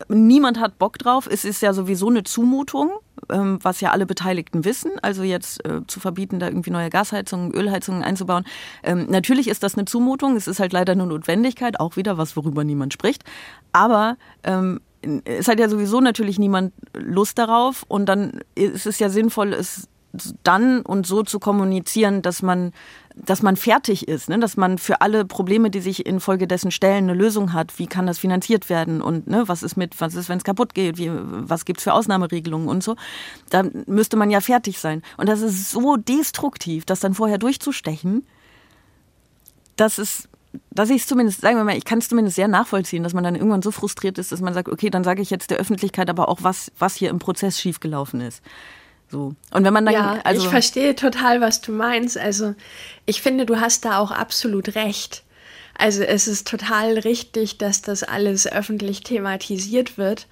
Niemand hat Bock drauf. Es ist ja sowieso eine Zumutung, ähm, was ja alle Beteiligten wissen. Also jetzt äh, zu verbieten, da irgendwie neue Gasheizungen, Ölheizungen einzubauen. Ähm, natürlich ist das eine Zumutung. Es ist halt leider eine Notwendigkeit, auch wieder was, worüber niemand spricht. Aber ähm, es hat ja sowieso natürlich niemand Lust darauf. Und dann ist es ja sinnvoll, es dann und so zu kommunizieren, dass man, dass man fertig ist, ne? dass man für alle Probleme, die sich infolgedessen stellen, eine Lösung hat. Wie kann das finanziert werden und ne, was ist mit, was ist, wenn es kaputt geht, wie, was gibt's für Ausnahmeregelungen und so. Da müsste man ja fertig sein. Und das ist so destruktiv, das dann vorher durchzustechen, dass es dass ich es zumindest, sagen wir mal, ich kann es zumindest sehr nachvollziehen, dass man dann irgendwann so frustriert ist, dass man sagt, okay, dann sage ich jetzt der Öffentlichkeit aber auch, was, was hier im Prozess schiefgelaufen ist. So. Und wenn man dann, ja, also ich verstehe total, was du meinst. Also ich finde, du hast da auch absolut recht. Also es ist total richtig, dass das alles öffentlich thematisiert wird.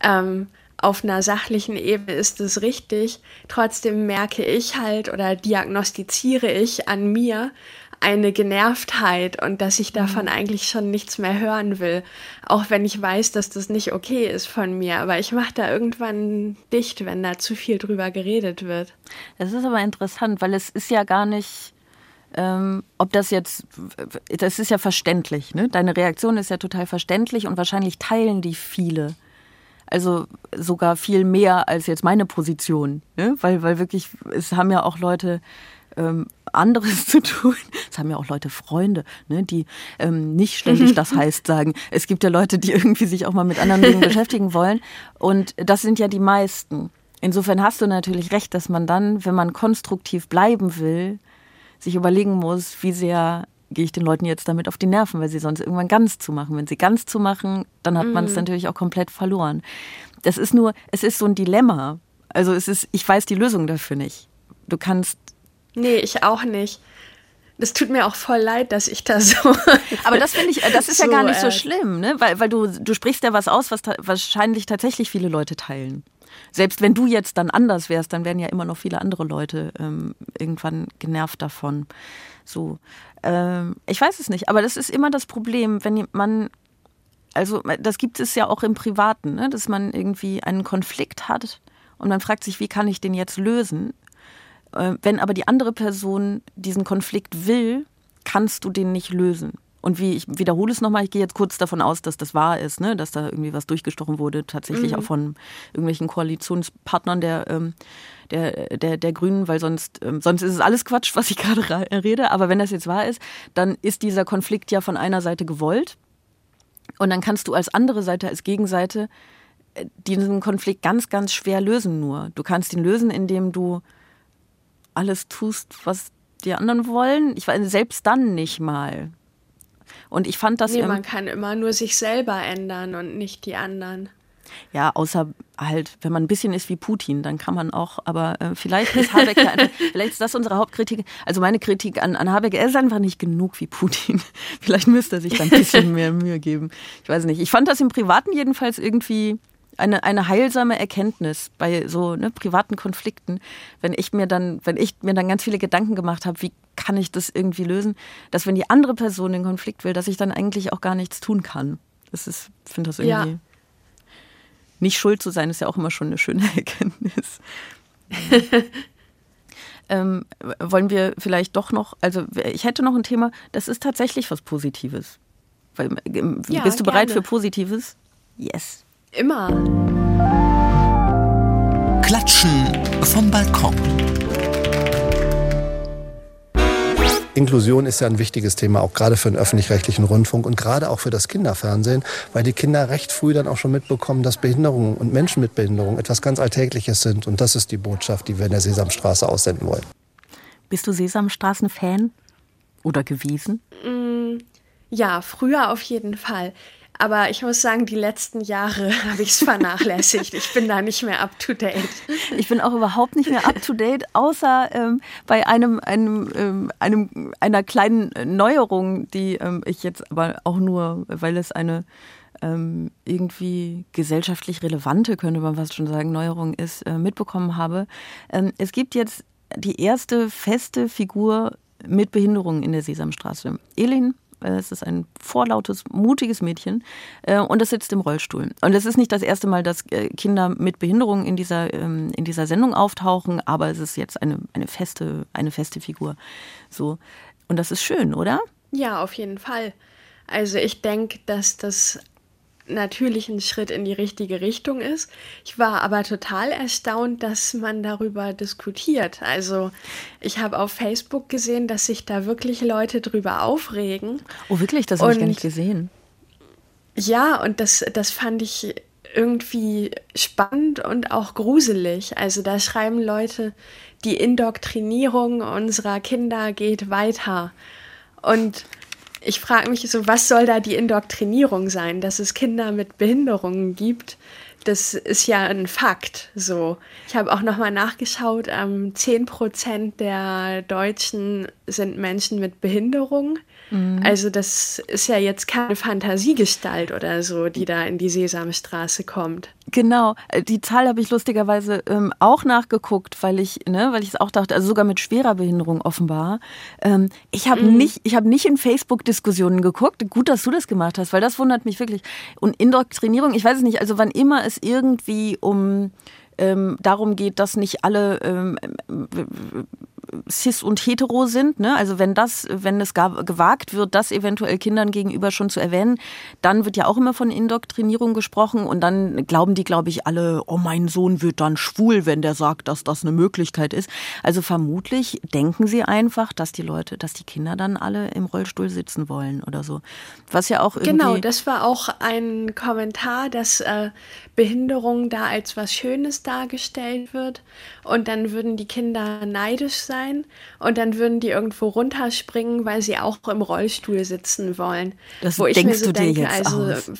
Ähm, auf einer sachlichen Ebene ist es richtig. Trotzdem merke ich halt oder diagnostiziere ich an mir, eine Genervtheit und dass ich davon mhm. eigentlich schon nichts mehr hören will. Auch wenn ich weiß, dass das nicht okay ist von mir. Aber ich mache da irgendwann dicht, wenn da zu viel drüber geredet wird. Das ist aber interessant, weil es ist ja gar nicht. Ähm, ob das jetzt, das ist ja verständlich, ne? Deine Reaktion ist ja total verständlich und wahrscheinlich teilen die viele. Also sogar viel mehr als jetzt meine Position, ne? weil, weil wirklich, es haben ja auch Leute ähm, anderes zu tun. Es haben ja auch Leute Freunde, ne, die ähm, nicht ständig das heißt sagen. Es gibt ja Leute, die irgendwie sich auch mal mit anderen Dingen beschäftigen wollen. Und das sind ja die meisten. Insofern hast du natürlich recht, dass man dann, wenn man konstruktiv bleiben will, sich überlegen muss, wie sehr gehe ich den Leuten jetzt damit auf die Nerven, weil sie sonst irgendwann ganz zu machen. Wenn sie ganz zu machen, dann hat man es mhm. natürlich auch komplett verloren. Das ist nur, es ist so ein Dilemma. Also es ist, ich weiß die Lösung dafür nicht. Du kannst Nee, ich auch nicht. Das tut mir auch voll leid, dass ich da so. Aber das finde ich, das ist so, ja gar nicht so äh, schlimm, ne? Weil, weil du, du sprichst ja was aus, was ta wahrscheinlich tatsächlich viele Leute teilen. Selbst wenn du jetzt dann anders wärst, dann wären ja immer noch viele andere Leute ähm, irgendwann genervt davon. So. Ähm, ich weiß es nicht, aber das ist immer das Problem, wenn man also das gibt es ja auch im Privaten, ne? dass man irgendwie einen Konflikt hat und man fragt sich, wie kann ich den jetzt lösen? Äh, wenn aber die andere Person diesen Konflikt will, kannst du den nicht lösen. Und wie ich wiederhole es nochmal, ich gehe jetzt kurz davon aus, dass das wahr ist, ne? dass da irgendwie was durchgestochen wurde, tatsächlich mhm. auch von irgendwelchen Koalitionspartnern der, ähm, der, der, der Grünen, weil sonst, ähm, sonst ist es alles Quatsch, was ich gerade rede. Aber wenn das jetzt wahr ist, dann ist dieser Konflikt ja von einer Seite gewollt. Und dann kannst du als andere Seite, als Gegenseite äh, diesen Konflikt ganz, ganz schwer lösen nur. Du kannst ihn lösen, indem du alles tust, was die anderen wollen. Ich weiß selbst dann nicht mal. Und ich fand das. Nee, man kann immer nur sich selber ändern und nicht die anderen. Ja, außer halt, wenn man ein bisschen ist wie Putin, dann kann man auch, aber äh, vielleicht ist Habeck ja einfach, vielleicht ist das unsere Hauptkritik. Also meine Kritik an, an Habeck, er ist einfach nicht genug wie Putin. vielleicht müsste er sich da ein bisschen mehr Mühe geben. Ich weiß nicht. Ich fand das im Privaten jedenfalls irgendwie eine, eine heilsame Erkenntnis bei so ne, privaten Konflikten, wenn ich mir dann, wenn ich mir dann ganz viele Gedanken gemacht habe, wie kann ich das irgendwie lösen, dass wenn die andere Person den Konflikt will, dass ich dann eigentlich auch gar nichts tun kann. Das ist, finde das irgendwie. Ja. Nicht schuld zu sein, ist ja auch immer schon eine schöne Erkenntnis. ähm, wollen wir vielleicht doch noch, also ich hätte noch ein Thema, das ist tatsächlich was Positives. Weil, ähm, ja, bist du bereit gerne. für Positives? Yes. Immer. Klatschen vom Balkon. Inklusion ist ja ein wichtiges Thema, auch gerade für den öffentlich-rechtlichen Rundfunk und gerade auch für das Kinderfernsehen, weil die Kinder recht früh dann auch schon mitbekommen, dass Behinderungen und Menschen mit Behinderung etwas ganz Alltägliches sind. Und das ist die Botschaft, die wir in der Sesamstraße aussenden wollen. Bist du Sesamstraßen-Fan oder gewesen? Mm, ja, früher auf jeden Fall. Aber ich muss sagen, die letzten Jahre habe ich es vernachlässigt. Ich bin da nicht mehr up to date. Ich bin auch überhaupt nicht mehr up to date, außer ähm, bei einem, einem, ähm, einem, einer kleinen Neuerung, die ähm, ich jetzt aber auch nur, weil es eine ähm, irgendwie gesellschaftlich relevante, könnte man fast schon sagen, Neuerung ist, äh, mitbekommen habe. Ähm, es gibt jetzt die erste feste Figur mit Behinderung in der Sesamstraße. Elin es ist ein vorlautes, mutiges Mädchen äh, und es sitzt im Rollstuhl. Und es ist nicht das erste Mal, dass äh, Kinder mit Behinderung in dieser, ähm, in dieser Sendung auftauchen, aber es ist jetzt eine, eine, feste, eine feste Figur. So. Und das ist schön, oder? Ja, auf jeden Fall. Also ich denke, dass das natürlich ein Schritt in die richtige Richtung ist. Ich war aber total erstaunt, dass man darüber diskutiert. Also ich habe auf Facebook gesehen, dass sich da wirklich Leute drüber aufregen. Oh, wirklich? Das habe ich gar nicht gesehen. Ja, und das, das fand ich irgendwie spannend und auch gruselig. Also da schreiben Leute, die Indoktrinierung unserer Kinder geht weiter. Und ich frage mich so, was soll da die Indoktrinierung sein, dass es Kinder mit Behinderungen gibt? Das ist ja ein Fakt. So, ich habe auch noch mal nachgeschaut. Ähm, 10 Prozent der Deutschen sind Menschen mit Behinderung. Mhm. Also das ist ja jetzt keine Fantasiegestalt oder so, die da in die Sesamstraße kommt. Genau, die Zahl habe ich lustigerweise ähm, auch nachgeguckt, weil ich, ne, weil ich es auch dachte, also sogar mit schwerer Behinderung offenbar. Ähm, ich habe mhm. nicht, ich habe nicht in Facebook-Diskussionen geguckt. Gut, dass du das gemacht hast, weil das wundert mich wirklich. Und Indoktrinierung, ich weiß es nicht, also wann immer es irgendwie um ähm, darum geht, dass nicht alle ähm, cis und hetero sind. Ne? Also wenn das, wenn es gewagt wird, das eventuell Kindern gegenüber schon zu erwähnen, dann wird ja auch immer von Indoktrinierung gesprochen und dann glauben die, glaube ich, alle, oh mein Sohn wird dann schwul, wenn der sagt, dass das eine Möglichkeit ist. Also vermutlich denken sie einfach, dass die Leute, dass die Kinder dann alle im Rollstuhl sitzen wollen oder so. Was ja auch irgendwie Genau, das war auch ein Kommentar, dass äh, Behinderung da als was Schönes dargestellt wird und dann würden die Kinder neidisch sein und dann würden die irgendwo runterspringen, weil sie auch im Rollstuhl sitzen wollen. Das Wo denkst so du dir denke, jetzt also, aus.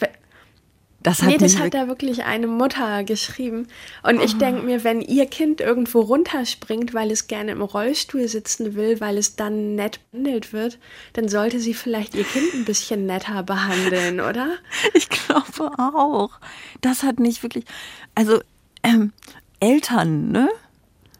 Das hat nee, das hat da wirklich eine Mutter geschrieben. Und oh. ich denke mir, wenn ihr Kind irgendwo runterspringt, weil es gerne im Rollstuhl sitzen will, weil es dann nett behandelt wird, dann sollte sie vielleicht ihr Kind ein bisschen netter behandeln, oder? Ich glaube auch. Das hat nicht wirklich. Also, ähm, Eltern, ne?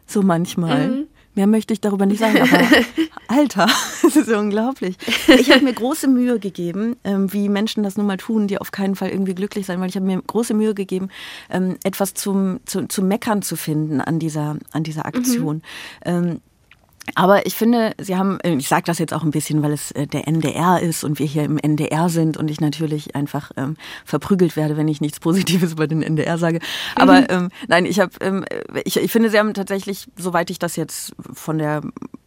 So manchmal. Mhm. Mehr möchte ich darüber nicht sagen, aber Alter, das ist unglaublich. Ich habe mir große Mühe gegeben, ähm, wie Menschen das nun mal tun, die auf keinen Fall irgendwie glücklich sein, weil ich habe mir große Mühe gegeben, ähm, etwas zum, zu, zu meckern zu finden an dieser, an dieser Aktion. Mhm. Aber ich finde, Sie haben, äh, ich sage das jetzt auch ein bisschen, weil es äh, der NDR ist und wir hier im NDR sind und ich natürlich einfach ähm, verprügelt werde, wenn ich nichts Positives über den NDR sage. Aber mhm. ähm, nein, ich habe, ähm, ich, ich finde, Sie haben tatsächlich, soweit ich das jetzt von der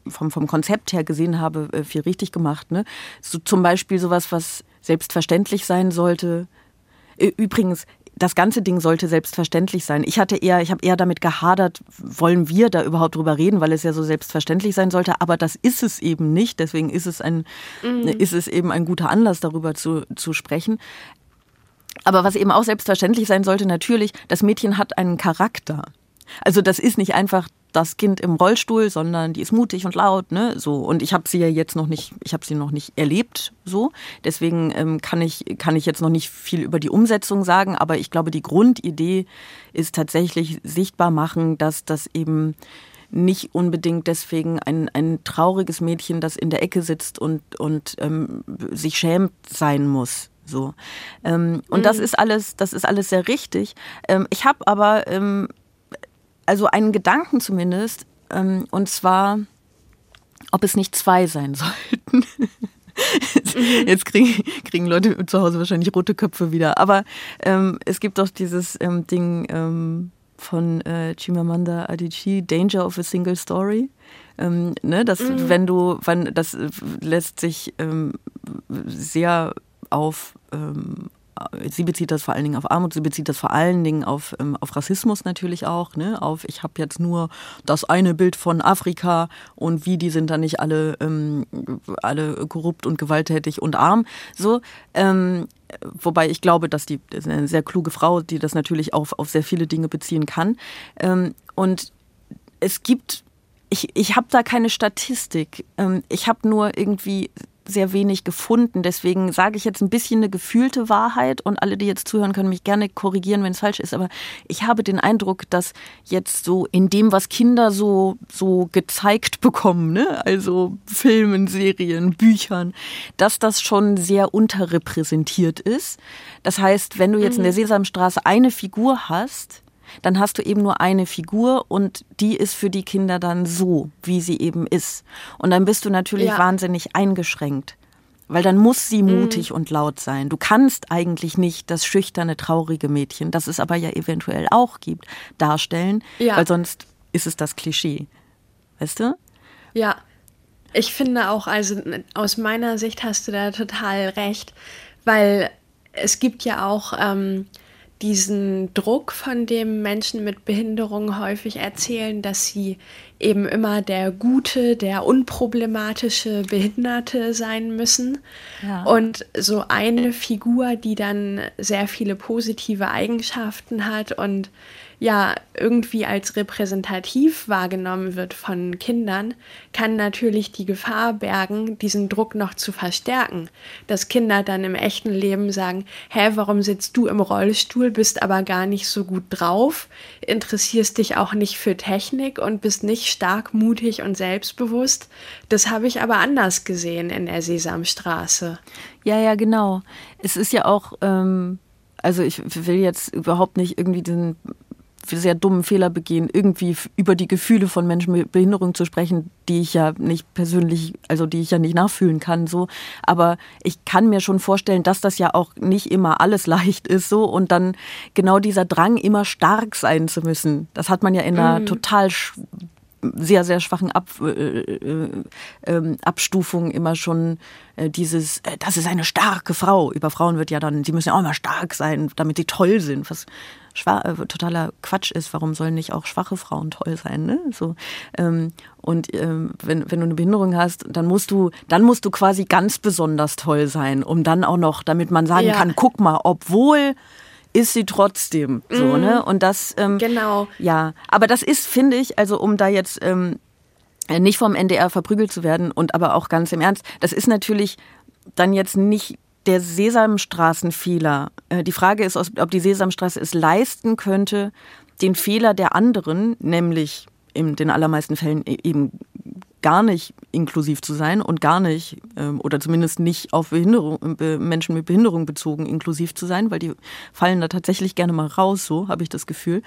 vom, vom Konzept her gesehen habe, äh, viel richtig gemacht. Ne? So, zum Beispiel sowas, was selbstverständlich sein sollte. Übrigens, das ganze Ding sollte selbstverständlich sein. Ich hatte eher, ich habe eher damit gehadert, wollen wir da überhaupt drüber reden, weil es ja so selbstverständlich sein sollte. Aber das ist es eben nicht. Deswegen ist es ein, mhm. ist es eben ein guter Anlass, darüber zu, zu sprechen. Aber was eben auch selbstverständlich sein sollte, natürlich, das Mädchen hat einen Charakter. Also das ist nicht einfach das Kind im Rollstuhl, sondern die ist mutig und laut, ne? So und ich habe sie ja jetzt noch nicht, ich habe sie noch nicht erlebt, so. Deswegen ähm, kann ich kann ich jetzt noch nicht viel über die Umsetzung sagen, aber ich glaube, die Grundidee ist tatsächlich sichtbar machen, dass das eben nicht unbedingt deswegen ein, ein trauriges Mädchen, das in der Ecke sitzt und, und ähm, sich schämt sein muss. So. Ähm, und mhm. das ist alles, das ist alles sehr richtig. Ähm, ich habe aber ähm, also einen Gedanken zumindest, ähm, und zwar, ob es nicht zwei sein sollten. Mhm. Jetzt kriegen, kriegen Leute zu Hause wahrscheinlich rote Köpfe wieder. Aber ähm, es gibt doch dieses ähm, Ding ähm, von äh, Chimamanda Adichie, Danger of a Single Story. Ähm, ne, dass mhm. wenn du, wenn, das äh, lässt sich ähm, sehr auf ähm, sie bezieht das vor allen Dingen auf Armut, sie bezieht das vor allen Dingen auf, ähm, auf Rassismus natürlich auch, ne? auf ich habe jetzt nur das eine Bild von Afrika und wie die sind da nicht alle, ähm, alle korrupt und gewalttätig und arm. So, ähm, wobei ich glaube, dass die das eine sehr kluge Frau, die das natürlich auf, auf sehr viele Dinge beziehen kann. Ähm, und es gibt ich, ich habe da keine Statistik. Ähm, ich habe nur irgendwie sehr wenig gefunden. Deswegen sage ich jetzt ein bisschen eine gefühlte Wahrheit und alle, die jetzt zuhören, können mich gerne korrigieren, wenn es falsch ist. Aber ich habe den Eindruck, dass jetzt so in dem, was Kinder so, so gezeigt bekommen, ne? also Filmen, Serien, Büchern, dass das schon sehr unterrepräsentiert ist. Das heißt, wenn du jetzt in der mhm. Sesamstraße eine Figur hast, dann hast du eben nur eine Figur und die ist für die Kinder dann so, wie sie eben ist. Und dann bist du natürlich ja. wahnsinnig eingeschränkt. Weil dann muss sie mhm. mutig mhm. und laut sein. Du kannst eigentlich nicht das schüchterne, traurige Mädchen, das es aber ja eventuell auch gibt, darstellen, ja. weil sonst ist es das Klischee. Weißt du? Ja. Ich finde auch, also aus meiner Sicht hast du da total recht, weil es gibt ja auch ähm, diesen Druck, von dem Menschen mit Behinderung häufig erzählen, dass sie eben immer der gute, der unproblematische Behinderte sein müssen. Ja. Und so eine Figur, die dann sehr viele positive Eigenschaften hat und ja irgendwie als repräsentativ wahrgenommen wird von Kindern, kann natürlich die Gefahr bergen, diesen Druck noch zu verstärken. Dass Kinder dann im echten Leben sagen, hä, warum sitzt du im Rollstuhl, bist aber gar nicht so gut drauf, interessierst dich auch nicht für Technik und bist nicht stark, mutig und selbstbewusst. Das habe ich aber anders gesehen in der Sesamstraße. Ja, ja, genau. Es ist ja auch, ähm, also ich will jetzt überhaupt nicht irgendwie den sehr dummen Fehler begehen, irgendwie über die Gefühle von Menschen mit Behinderung zu sprechen, die ich ja nicht persönlich, also die ich ja nicht nachfühlen kann, so. Aber ich kann mir schon vorstellen, dass das ja auch nicht immer alles leicht ist, so. Und dann genau dieser Drang, immer stark sein zu müssen. Das hat man ja in einer mhm. total sehr, sehr schwachen Ab, äh, äh, äh, Abstufung immer schon äh, dieses, äh, das ist eine starke Frau. Über Frauen wird ja dann, sie müssen ja auch immer stark sein, damit sie toll sind. Was äh, totaler Quatsch ist. Warum sollen nicht auch schwache Frauen toll sein? Ne? So, ähm, und ähm, wenn, wenn du eine Behinderung hast, dann musst du, dann musst du quasi ganz besonders toll sein, um dann auch noch, damit man sagen ja. kann, guck mal, obwohl ist sie trotzdem so, mhm. ne? Und das ähm, genau. Ja, aber das ist, finde ich, also um da jetzt ähm, nicht vom NDR verprügelt zu werden und aber auch ganz im Ernst, das ist natürlich dann jetzt nicht der Sesamstraßenfehler. Äh, die Frage ist, ob die Sesamstraße es leisten könnte, den Fehler der anderen, nämlich in den allermeisten Fällen e-, eben gar nicht inklusiv zu sein und gar nicht ähm, oder zumindest nicht auf Behinderung, Menschen mit Behinderung bezogen inklusiv zu sein, weil die fallen da tatsächlich gerne mal raus, so habe ich das Gefühl,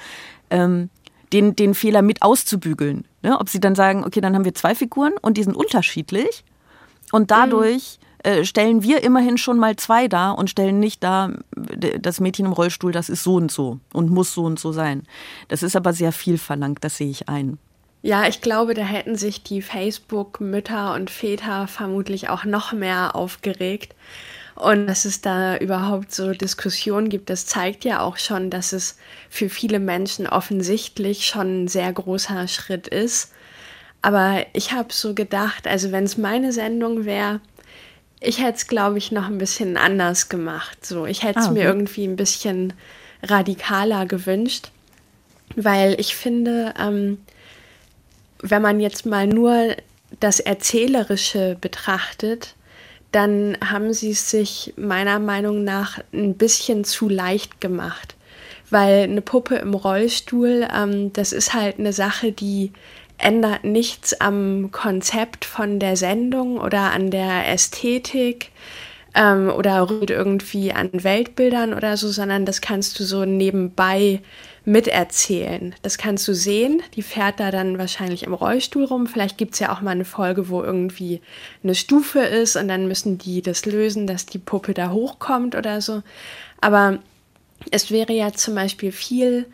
ähm, den, den Fehler mit auszubügeln. Ne? Ob sie dann sagen, okay, dann haben wir zwei Figuren und die sind unterschiedlich und dadurch mhm äh, stellen wir immerhin schon mal zwei dar und stellen nicht dar, das Mädchen im Rollstuhl, das ist so und so und muss so und so sein. Das ist aber sehr viel verlangt, das sehe ich ein. Ja, ich glaube, da hätten sich die Facebook-Mütter und Väter vermutlich auch noch mehr aufgeregt. Und dass es da überhaupt so Diskussionen gibt, das zeigt ja auch schon, dass es für viele Menschen offensichtlich schon ein sehr großer Schritt ist. Aber ich habe so gedacht, also wenn es meine Sendung wäre, ich hätte es, glaube ich, noch ein bisschen anders gemacht. So, ich hätte es ah, okay. mir irgendwie ein bisschen radikaler gewünscht, weil ich finde, ähm, wenn man jetzt mal nur das Erzählerische betrachtet, dann haben sie es sich meiner Meinung nach ein bisschen zu leicht gemacht. Weil eine Puppe im Rollstuhl, ähm, das ist halt eine Sache, die ändert nichts am Konzept von der Sendung oder an der Ästhetik ähm, oder rührt irgendwie an Weltbildern oder so, sondern das kannst du so nebenbei miterzählen. Das kannst du sehen. Die fährt da dann wahrscheinlich im Rollstuhl rum. Vielleicht gibt es ja auch mal eine Folge, wo irgendwie eine Stufe ist und dann müssen die das lösen, dass die Puppe da hochkommt oder so. Aber es wäre ja zum Beispiel viel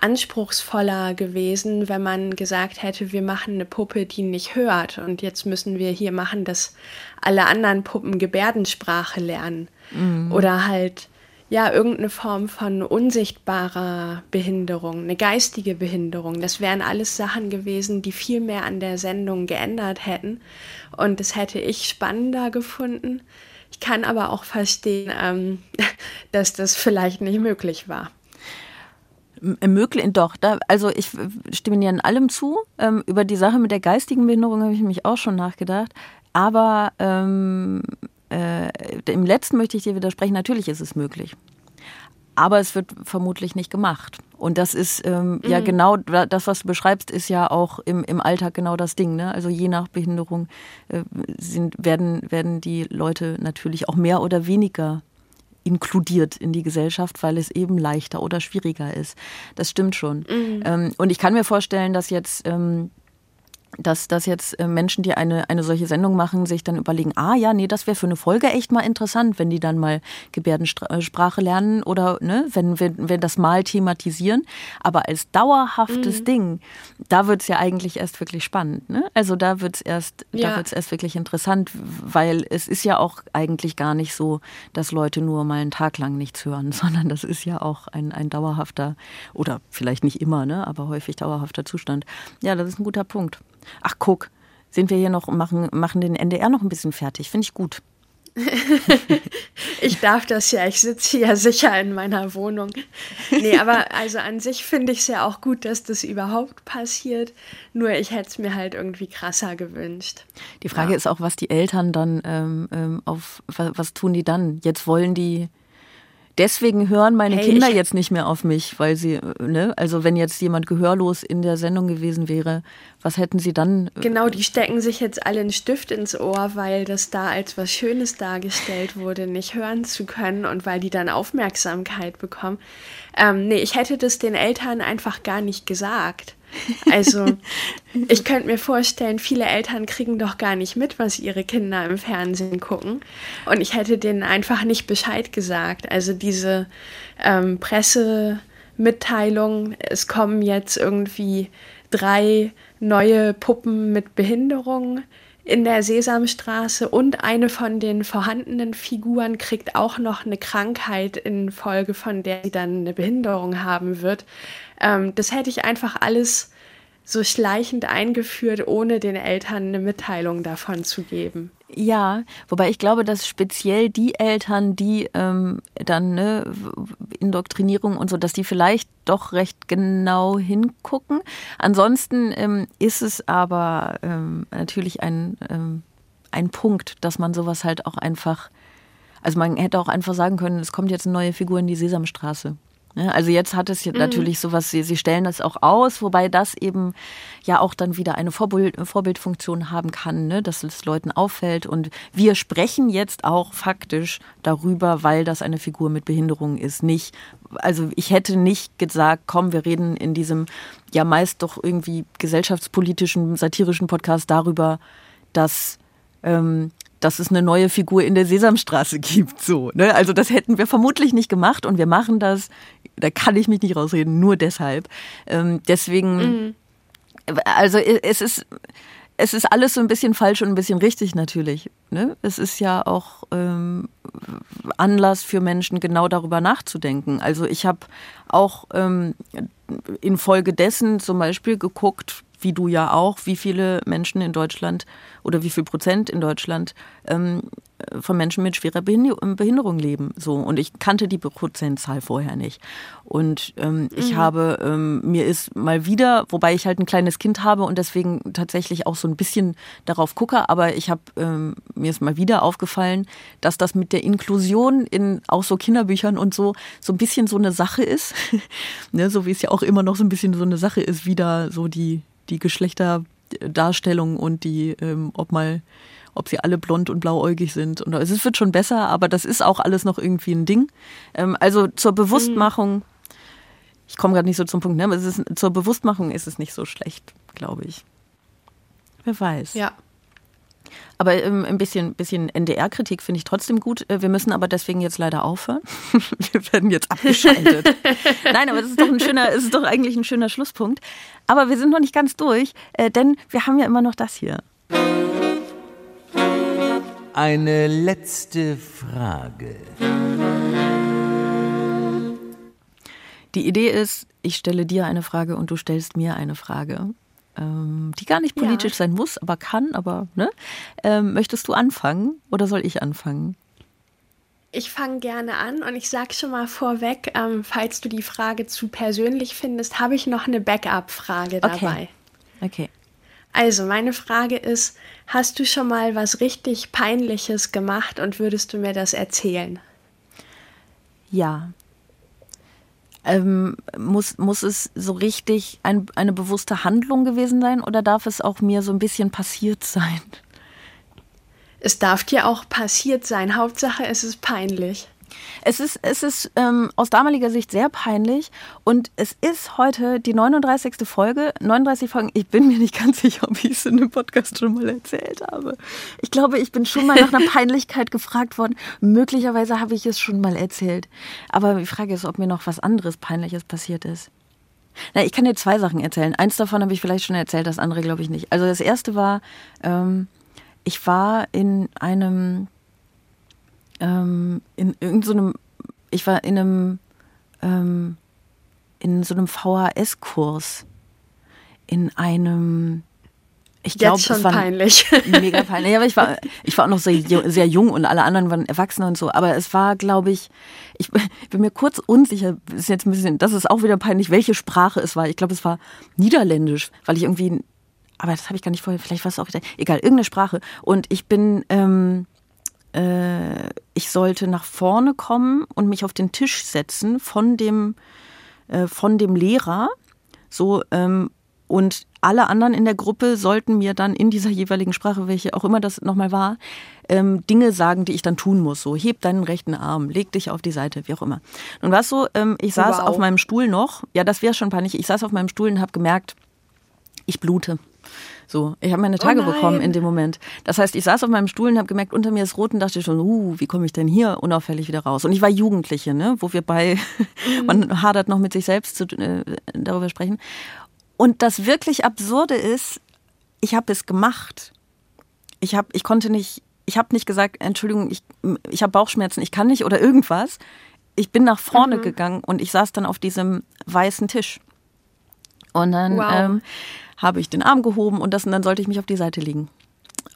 anspruchsvoller gewesen, wenn man gesagt hätte, wir machen eine Puppe, die nicht hört und jetzt müssen wir hier machen, dass alle anderen Puppen Gebärdensprache lernen. Mhm. Oder halt ja, irgendeine Form von unsichtbarer Behinderung, eine geistige Behinderung. Das wären alles Sachen gewesen, die viel mehr an der Sendung geändert hätten. Und das hätte ich spannender gefunden. Ich kann aber auch verstehen, ähm, dass das vielleicht nicht möglich war. Möglich, doch. Da, also ich stimme dir in allem zu. Ähm, über die Sache mit der geistigen Behinderung habe ich mich auch schon nachgedacht. Aber ähm, äh, im letzten möchte ich dir widersprechen, natürlich ist es möglich. Aber es wird vermutlich nicht gemacht. Und das ist ähm, mhm. ja genau das, was du beschreibst, ist ja auch im, im Alltag genau das Ding. Ne? Also je nach Behinderung äh, sind, werden, werden die Leute natürlich auch mehr oder weniger inkludiert in die Gesellschaft, weil es eben leichter oder schwieriger ist. Das stimmt schon. Mhm. Ähm, und ich kann mir vorstellen, dass jetzt ähm, dass, dass jetzt äh, Menschen, die eine, eine solche Sendung machen, sich dann überlegen, ah ja, nee, das wäre für eine Folge echt mal interessant, wenn die dann mal Gebärdensprache lernen oder ne, wenn wir wenn das mal thematisieren. Aber als dauerhaftes mhm. Ding, da wird es ja eigentlich erst wirklich spannend. Ne? Also da wird es erst, ja. da wird's erst wirklich interessant, weil es ist ja auch eigentlich gar nicht so, dass Leute nur mal einen Tag lang nichts hören, sondern das ist ja auch ein, ein dauerhafter, oder vielleicht nicht immer, ne, aber häufig dauerhafter Zustand. Ja, das ist ein guter Punkt. Ach, guck, sind wir hier noch und machen, machen den NDR noch ein bisschen fertig. Finde ich gut. ich darf das ja, ich sitze ja sicher in meiner Wohnung. Nee, aber also an sich finde ich es ja auch gut, dass das überhaupt passiert. Nur ich hätte es mir halt irgendwie krasser gewünscht. Die Frage ja. ist auch, was die Eltern dann ähm, ähm auf, was, was tun die dann? Jetzt wollen die deswegen hören meine hey, Kinder jetzt nicht mehr auf mich, weil sie, ne, also wenn jetzt jemand gehörlos in der Sendung gewesen wäre, was hätten sie dann? Äh, genau, die stecken sich jetzt alle einen Stift ins Ohr, weil das da als was Schönes dargestellt wurde, nicht hören zu können und weil die dann Aufmerksamkeit bekommen. Ähm, nee, ich hätte das den Eltern einfach gar nicht gesagt. Also ich könnte mir vorstellen, viele Eltern kriegen doch gar nicht mit, was ihre Kinder im Fernsehen gucken. Und ich hätte denen einfach nicht Bescheid gesagt. Also diese ähm, Pressemitteilung, es kommen jetzt irgendwie drei neue Puppen mit Behinderung in der Sesamstraße und eine von den vorhandenen Figuren kriegt auch noch eine Krankheit in Folge von der sie dann eine Behinderung haben wird. Ähm, das hätte ich einfach alles so schleichend eingeführt, ohne den Eltern eine Mitteilung davon zu geben. Ja, wobei ich glaube, dass speziell die Eltern, die ähm, dann ne, Indoktrinierung und so, dass die vielleicht doch recht genau hingucken. Ansonsten ähm, ist es aber ähm, natürlich ein, ähm, ein Punkt, dass man sowas halt auch einfach, also man hätte auch einfach sagen können, es kommt jetzt eine neue Figur in die Sesamstraße. Ne? Also jetzt hat es mhm. natürlich sowas, sie, sie stellen das auch aus, wobei das eben ja auch dann wieder eine Vorbild, Vorbildfunktion haben kann, ne? dass es Leuten auffällt. Und wir sprechen jetzt auch faktisch darüber, weil das eine Figur mit Behinderung ist. Nicht, also ich hätte nicht gesagt, komm, wir reden in diesem ja meist doch irgendwie gesellschaftspolitischen, satirischen Podcast darüber, dass ähm, dass es eine neue Figur in der Sesamstraße gibt. So, ne? Also das hätten wir vermutlich nicht gemacht und wir machen das, da kann ich mich nicht rausreden, nur deshalb. Ähm, deswegen. Mhm. also es ist, es ist alles so ein bisschen falsch und ein bisschen richtig natürlich. Ne? Es ist ja auch ähm, Anlass für Menschen, genau darüber nachzudenken. Also ich habe auch ähm, infolgedessen zum Beispiel geguckt, wie du ja auch, wie viele Menschen in Deutschland oder wie viel Prozent in Deutschland ähm, von Menschen mit schwerer Behinderung leben. So und ich kannte die Prozentzahl vorher nicht. Und ähm, mhm. ich habe ähm, mir ist mal wieder, wobei ich halt ein kleines Kind habe und deswegen tatsächlich auch so ein bisschen darauf gucke, aber ich habe ähm, mir ist mal wieder aufgefallen, dass das mit der Inklusion in auch so Kinderbüchern und so so ein bisschen so eine Sache ist, ne, so wie es ja auch immer noch so ein bisschen so eine Sache ist, wieder so die die Geschlechterdarstellung und die, ähm, ob mal, ob sie alle blond und blauäugig sind. Und es wird schon besser, aber das ist auch alles noch irgendwie ein Ding. Ähm, also zur Bewusstmachung, ich komme gerade nicht so zum Punkt, ne? aber ist, zur Bewusstmachung ist es nicht so schlecht, glaube ich. Wer weiß. Ja. Aber ähm, ein bisschen, bisschen NDR-Kritik finde ich trotzdem gut. Äh, wir müssen aber deswegen jetzt leider aufhören. wir werden jetzt abgeschaltet. Nein, aber das ist doch ein schöner, es ist doch eigentlich ein schöner Schlusspunkt. Aber wir sind noch nicht ganz durch, äh, denn wir haben ja immer noch das hier. Eine letzte Frage. Die Idee ist, ich stelle dir eine Frage und du stellst mir eine Frage ähm, die gar nicht politisch ja. sein muss, aber kann, aber ne? Ähm, möchtest du anfangen oder soll ich anfangen? Ich fange gerne an und ich sage schon mal vorweg, ähm, falls du die Frage zu persönlich findest, habe ich noch eine Backup-Frage dabei. Okay. okay. Also, meine Frage ist, hast du schon mal was richtig Peinliches gemacht und würdest du mir das erzählen? Ja, ähm, muss, muss es so richtig ein, eine bewusste Handlung gewesen sein oder darf es auch mir so ein bisschen passiert sein? Es darf dir auch passiert sein. Hauptsache, es ist peinlich. Es ist, es ist ähm, aus damaliger Sicht sehr peinlich und es ist heute die 39. Folge. 39 Folgen, ich bin mir nicht ganz sicher, ob ich es in dem Podcast schon mal erzählt habe. Ich glaube, ich bin schon mal nach einer Peinlichkeit gefragt worden. Möglicherweise habe ich es schon mal erzählt. Aber die Frage ist, ob mir noch was anderes Peinliches passiert ist. Na, ich kann dir zwei Sachen erzählen. Eins davon habe ich vielleicht schon erzählt, das andere glaube ich nicht. Also das erste war, ähm, ich war in einem ähm, in irgendeinem, so ich war in einem, ähm, in so einem VHS-Kurs, in einem, ich glaube, es war peinlich. mega peinlich. Ja, aber ich war, ich war auch noch sehr, sehr jung und alle anderen waren Erwachsene und so. Aber es war, glaube ich, ich bin mir kurz unsicher, ist jetzt ein bisschen, das ist auch wieder peinlich, welche Sprache es war. Ich glaube, es war Niederländisch, weil ich irgendwie, aber das habe ich gar nicht vorher, vielleicht war es auch wieder, egal, irgendeine Sprache. Und ich bin, ähm, äh, ich sollte nach vorne kommen und mich auf den Tisch setzen von dem, äh, von dem Lehrer. So, ähm, und alle anderen in der Gruppe sollten mir dann in dieser jeweiligen Sprache, welche auch immer das nochmal war, ähm, Dinge sagen, die ich dann tun muss. So, heb deinen rechten Arm, leg dich auf die Seite, wie auch immer. Nun war es so, ähm, ich saß wow. auf meinem Stuhl noch, ja, das wäre schon peinlich, ich saß auf meinem Stuhl und habe gemerkt, ich blute. So, ich habe meine Tage oh bekommen in dem Moment. Das heißt, ich saß auf meinem Stuhl und habe gemerkt, unter mir ist rot und dachte schon, uh, wie komme ich denn hier unauffällig wieder raus? Und ich war Jugendliche, ne, wo wir bei, mhm. man hadert noch mit sich selbst zu, äh, darüber sprechen. Und das wirklich Absurde ist, ich habe es gemacht. Ich habe, ich konnte nicht, ich habe nicht gesagt, Entschuldigung, ich, ich habe Bauchschmerzen, ich kann nicht oder irgendwas. Ich bin nach vorne mhm. gegangen und ich saß dann auf diesem weißen Tisch. Und dann wow. ähm, habe ich den Arm gehoben und, das, und dann sollte ich mich auf die Seite legen.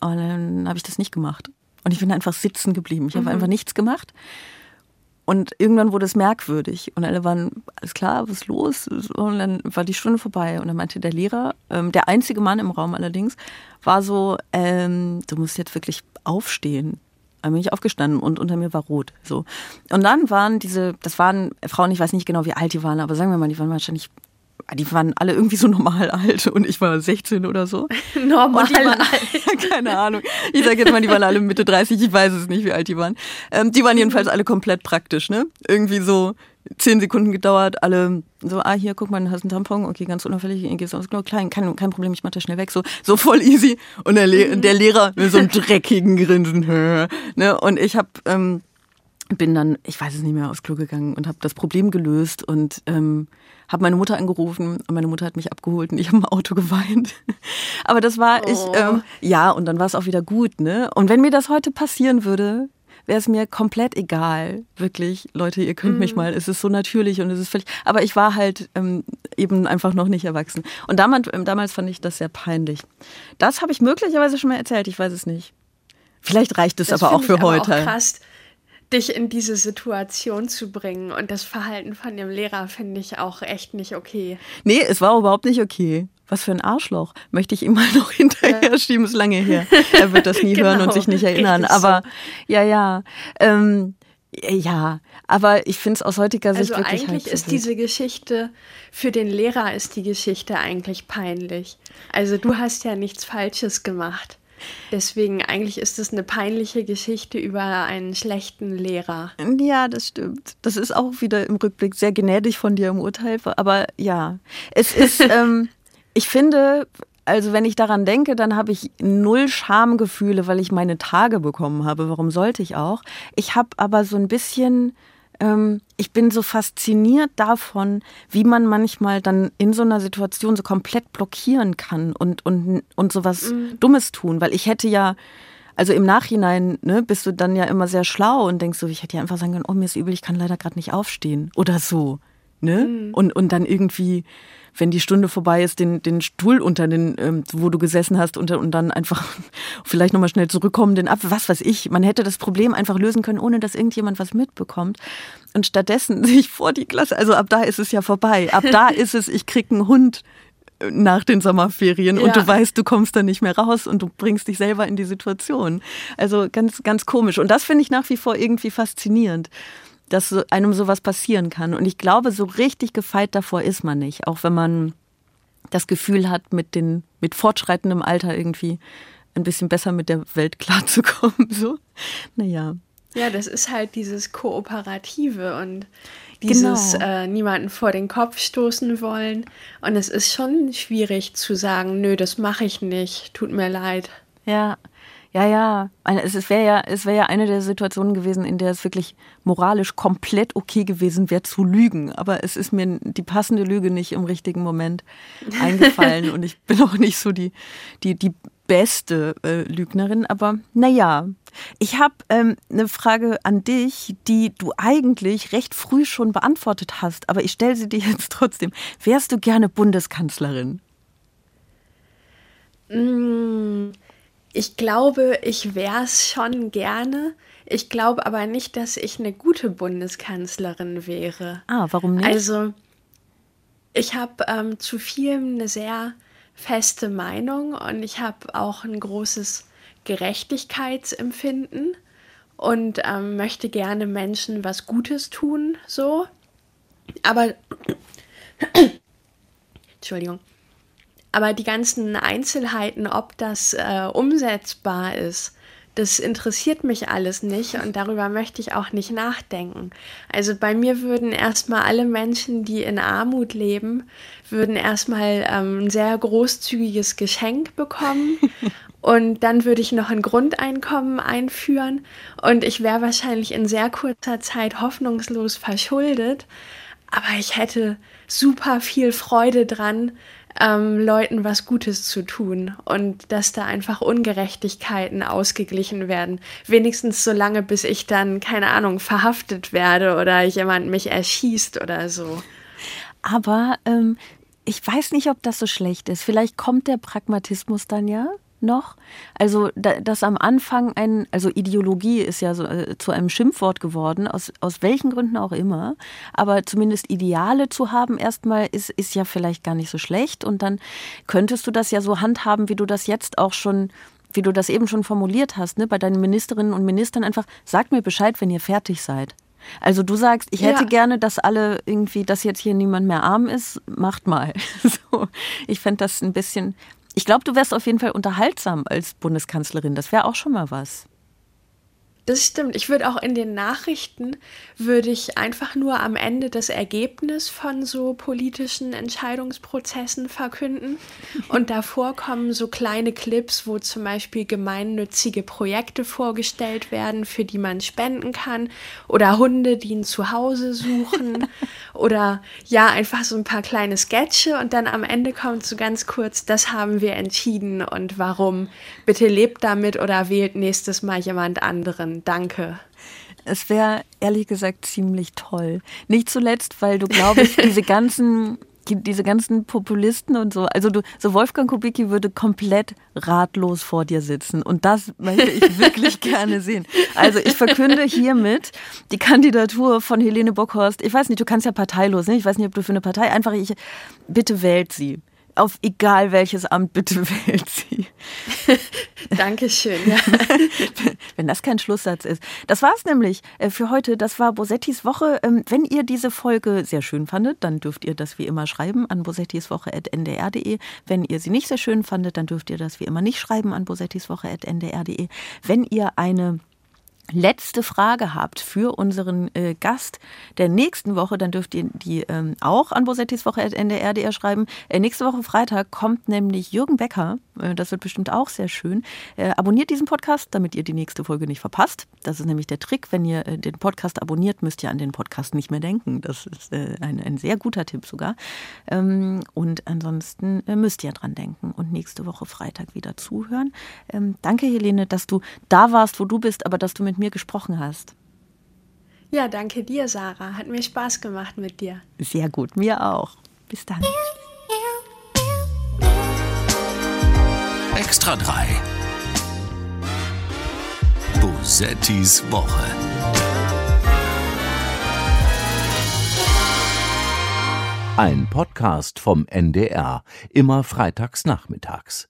Und dann habe ich das nicht gemacht. Und ich bin einfach sitzen geblieben. Ich habe mhm. einfach nichts gemacht. Und irgendwann wurde es merkwürdig. Und alle waren, alles klar, was ist los? Und dann war die Stunde vorbei. Und dann meinte der Lehrer, ähm, der einzige Mann im Raum allerdings, war so, ähm, du musst jetzt wirklich aufstehen. Dann bin ich aufgestanden und unter mir war rot. So. Und dann waren diese, das waren Frauen, ich weiß nicht genau, wie alt die waren, aber sagen wir mal, die waren wahrscheinlich die waren alle irgendwie so normal alt und ich war 16 oder so. normal und die waren, alt. keine Ahnung. Ich sage jetzt mal, die waren alle Mitte 30, ich weiß es nicht, wie alt die waren. Ähm, die waren jedenfalls alle komplett praktisch, ne? Irgendwie so zehn Sekunden gedauert, alle so, ah, hier, guck mal, du hast einen Tampon, okay, ganz unauffällig, gehst aufs Klo, klein, kein, kein Problem, ich mach das schnell weg, so, so voll easy. Und der, Le der Lehrer mit so einem dreckigen Grinsen, ne? Und ich hab, ähm, bin dann, ich weiß es nicht mehr, aufs Klo gegangen und habe das Problem gelöst und ähm, habe meine Mutter angerufen und meine Mutter hat mich abgeholt und ich habe im Auto geweint. Aber das war oh. ich, ähm, ja, und dann war es auch wieder gut, ne? Und wenn mir das heute passieren würde, wäre es mir komplett egal. Wirklich, Leute, ihr könnt mm. mich mhm. mal, es ist so natürlich und es ist völlig. Aber ich war halt ähm, eben einfach noch nicht erwachsen. Und damals, ähm, damals fand ich das sehr peinlich. Das habe ich möglicherweise schon mal erzählt, ich weiß es nicht. Vielleicht reicht es das aber auch für heute. Auch krass dich in diese Situation zu bringen. Und das Verhalten von dem Lehrer finde ich auch echt nicht okay. Nee, es war überhaupt nicht okay. Was für ein Arschloch. Möchte ich ihm mal noch hinterher schieben, ist lange her. Er wird das nie genau, hören und sich nicht erinnern. Aber ja, ja. Ähm, ja, aber ich finde es aus heutiger Sicht also wirklich eigentlich halt ist diese Geschichte für den Lehrer ist die Geschichte eigentlich peinlich. Also du hast ja nichts Falsches gemacht. Deswegen eigentlich ist es eine peinliche Geschichte über einen schlechten Lehrer. Ja, das stimmt. Das ist auch wieder im Rückblick sehr gnädig von dir im Urteil. Aber ja, es ist, ähm, ich finde, also wenn ich daran denke, dann habe ich null Schamgefühle, weil ich meine Tage bekommen habe. Warum sollte ich auch? Ich habe aber so ein bisschen ähm, ich bin so fasziniert davon, wie man manchmal dann in so einer Situation so komplett blockieren kann und, und, und sowas mhm. Dummes tun. Weil ich hätte ja, also im Nachhinein ne, bist du dann ja immer sehr schlau und denkst so, ich hätte ja einfach sagen können, oh, mir ist übel, ich kann leider gerade nicht aufstehen oder so. Ne? Mhm. Und, und dann irgendwie wenn die Stunde vorbei ist, den, den Stuhl unter den, ähm, wo du gesessen hast, unter, und dann einfach vielleicht nochmal schnell zurückkommen, den ab, was weiß ich. Man hätte das Problem einfach lösen können, ohne dass irgendjemand was mitbekommt. Und stattdessen sich vor die Klasse, also ab da ist es ja vorbei. Ab da ist es, ich krieg einen Hund äh, nach den Sommerferien ja. und du weißt, du kommst da nicht mehr raus und du bringst dich selber in die Situation. Also ganz, ganz komisch. Und das finde ich nach wie vor irgendwie faszinierend dass einem sowas passieren kann. Und ich glaube, so richtig gefeit davor ist man nicht, auch wenn man das Gefühl hat, mit, den, mit fortschreitendem Alter irgendwie ein bisschen besser mit der Welt klarzukommen. So, naja. Ja, das ist halt dieses Kooperative und dieses genau. äh, niemanden vor den Kopf stoßen wollen. Und es ist schon schwierig zu sagen, nö, das mache ich nicht, tut mir leid. Ja, ja, ja. Es wäre ja, es wäre ja eine der Situationen gewesen, in der es wirklich moralisch komplett okay gewesen wäre zu lügen. Aber es ist mir die passende Lüge nicht im richtigen Moment eingefallen und ich bin auch nicht so die, die, die beste äh, Lügnerin. Aber naja, ich habe ähm, eine Frage an dich, die du eigentlich recht früh schon beantwortet hast, aber ich stelle sie dir jetzt trotzdem. Wärst du gerne Bundeskanzlerin? Mmh. Ich glaube, ich wäre es schon gerne. Ich glaube aber nicht, dass ich eine gute Bundeskanzlerin wäre. Ah, warum nicht? Also, ich habe ähm, zu vielem eine sehr feste Meinung und ich habe auch ein großes Gerechtigkeitsempfinden und ähm, möchte gerne Menschen was Gutes tun, so. Aber, Entschuldigung. Aber die ganzen Einzelheiten, ob das äh, umsetzbar ist, das interessiert mich alles nicht und darüber möchte ich auch nicht nachdenken. Also bei mir würden erstmal alle Menschen, die in Armut leben, würden erstmal ähm, ein sehr großzügiges Geschenk bekommen und dann würde ich noch ein Grundeinkommen einführen und ich wäre wahrscheinlich in sehr kurzer Zeit hoffnungslos verschuldet, aber ich hätte super viel Freude dran, ähm, Leuten was Gutes zu tun und dass da einfach Ungerechtigkeiten ausgeglichen werden. Wenigstens so lange, bis ich dann, keine Ahnung, verhaftet werde oder jemand mich erschießt oder so. Aber ähm, ich weiß nicht, ob das so schlecht ist. Vielleicht kommt der Pragmatismus dann ja noch. Also, dass am Anfang ein, also Ideologie ist ja so, äh, zu einem Schimpfwort geworden, aus, aus welchen Gründen auch immer. Aber zumindest Ideale zu haben, erstmal ist, ist ja vielleicht gar nicht so schlecht. Und dann könntest du das ja so handhaben, wie du das jetzt auch schon wie du das eben schon formuliert hast, ne, bei deinen Ministerinnen und Ministern einfach, sagt mir Bescheid, wenn ihr fertig seid. Also du sagst, ich hätte ja. gerne, dass alle irgendwie, dass jetzt hier niemand mehr arm ist, macht mal. So, ich fände das ein bisschen, ich glaube, du wärst auf jeden Fall unterhaltsam als Bundeskanzlerin. Das wäre auch schon mal was. Das stimmt. Ich würde auch in den Nachrichten, würde ich einfach nur am Ende das Ergebnis von so politischen Entscheidungsprozessen verkünden. Und davor kommen so kleine Clips, wo zum Beispiel gemeinnützige Projekte vorgestellt werden, für die man spenden kann. Oder Hunde, die ein Zuhause suchen. Oder ja, einfach so ein paar kleine Sketche. Und dann am Ende kommt so ganz kurz, das haben wir entschieden und warum. Bitte lebt damit oder wählt nächstes Mal jemand anderen. Danke. Es wäre ehrlich gesagt ziemlich toll. Nicht zuletzt, weil du, glaube ich, diese ganzen diese ganzen Populisten und so, also du, so Wolfgang Kubicki würde komplett ratlos vor dir sitzen und das möchte ich wirklich gerne sehen. Also ich verkünde hiermit die Kandidatur von Helene Bockhorst. Ich weiß nicht, du kannst ja parteilos, ne? Ich weiß nicht, ob du für eine Partei einfach ich bitte wählt sie auf egal welches Amt bitte wählt sie. Dankeschön. Ja. Wenn das kein Schlusssatz ist. Das war es nämlich äh, für heute. Das war Bosettis Woche. Ähm, wenn ihr diese Folge sehr schön fandet, dann dürft ihr das wie immer schreiben an bosettiswoche.ndr.de. Wenn ihr sie nicht sehr schön fandet, dann dürft ihr das wie immer nicht schreiben an bosettiswoche.ndr.de. Wenn ihr eine letzte Frage habt für unseren äh, Gast der nächsten Woche, dann dürft ihr die ähm, auch an bosettiswoche.ndr.de schreiben. Äh, nächste Woche Freitag kommt nämlich Jürgen Becker. Äh, das wird bestimmt auch sehr schön. Äh, abonniert diesen Podcast, damit ihr die nächste Folge nicht verpasst. Das ist nämlich der Trick. Wenn ihr äh, den Podcast abonniert, müsst ihr an den Podcast nicht mehr denken. Das ist äh, ein, ein sehr guter Tipp sogar. Ähm, und ansonsten müsst ihr dran denken und nächste Woche Freitag wieder zuhören. Ähm, danke, Helene, dass du da warst, wo du bist, aber dass du mit mir gesprochen hast. Ja, danke dir, Sarah. Hat mir Spaß gemacht mit dir. Sehr gut, mir auch. Bis dann. Extra 3. Bosettis Woche. Ein Podcast vom NDR, immer freitags nachmittags.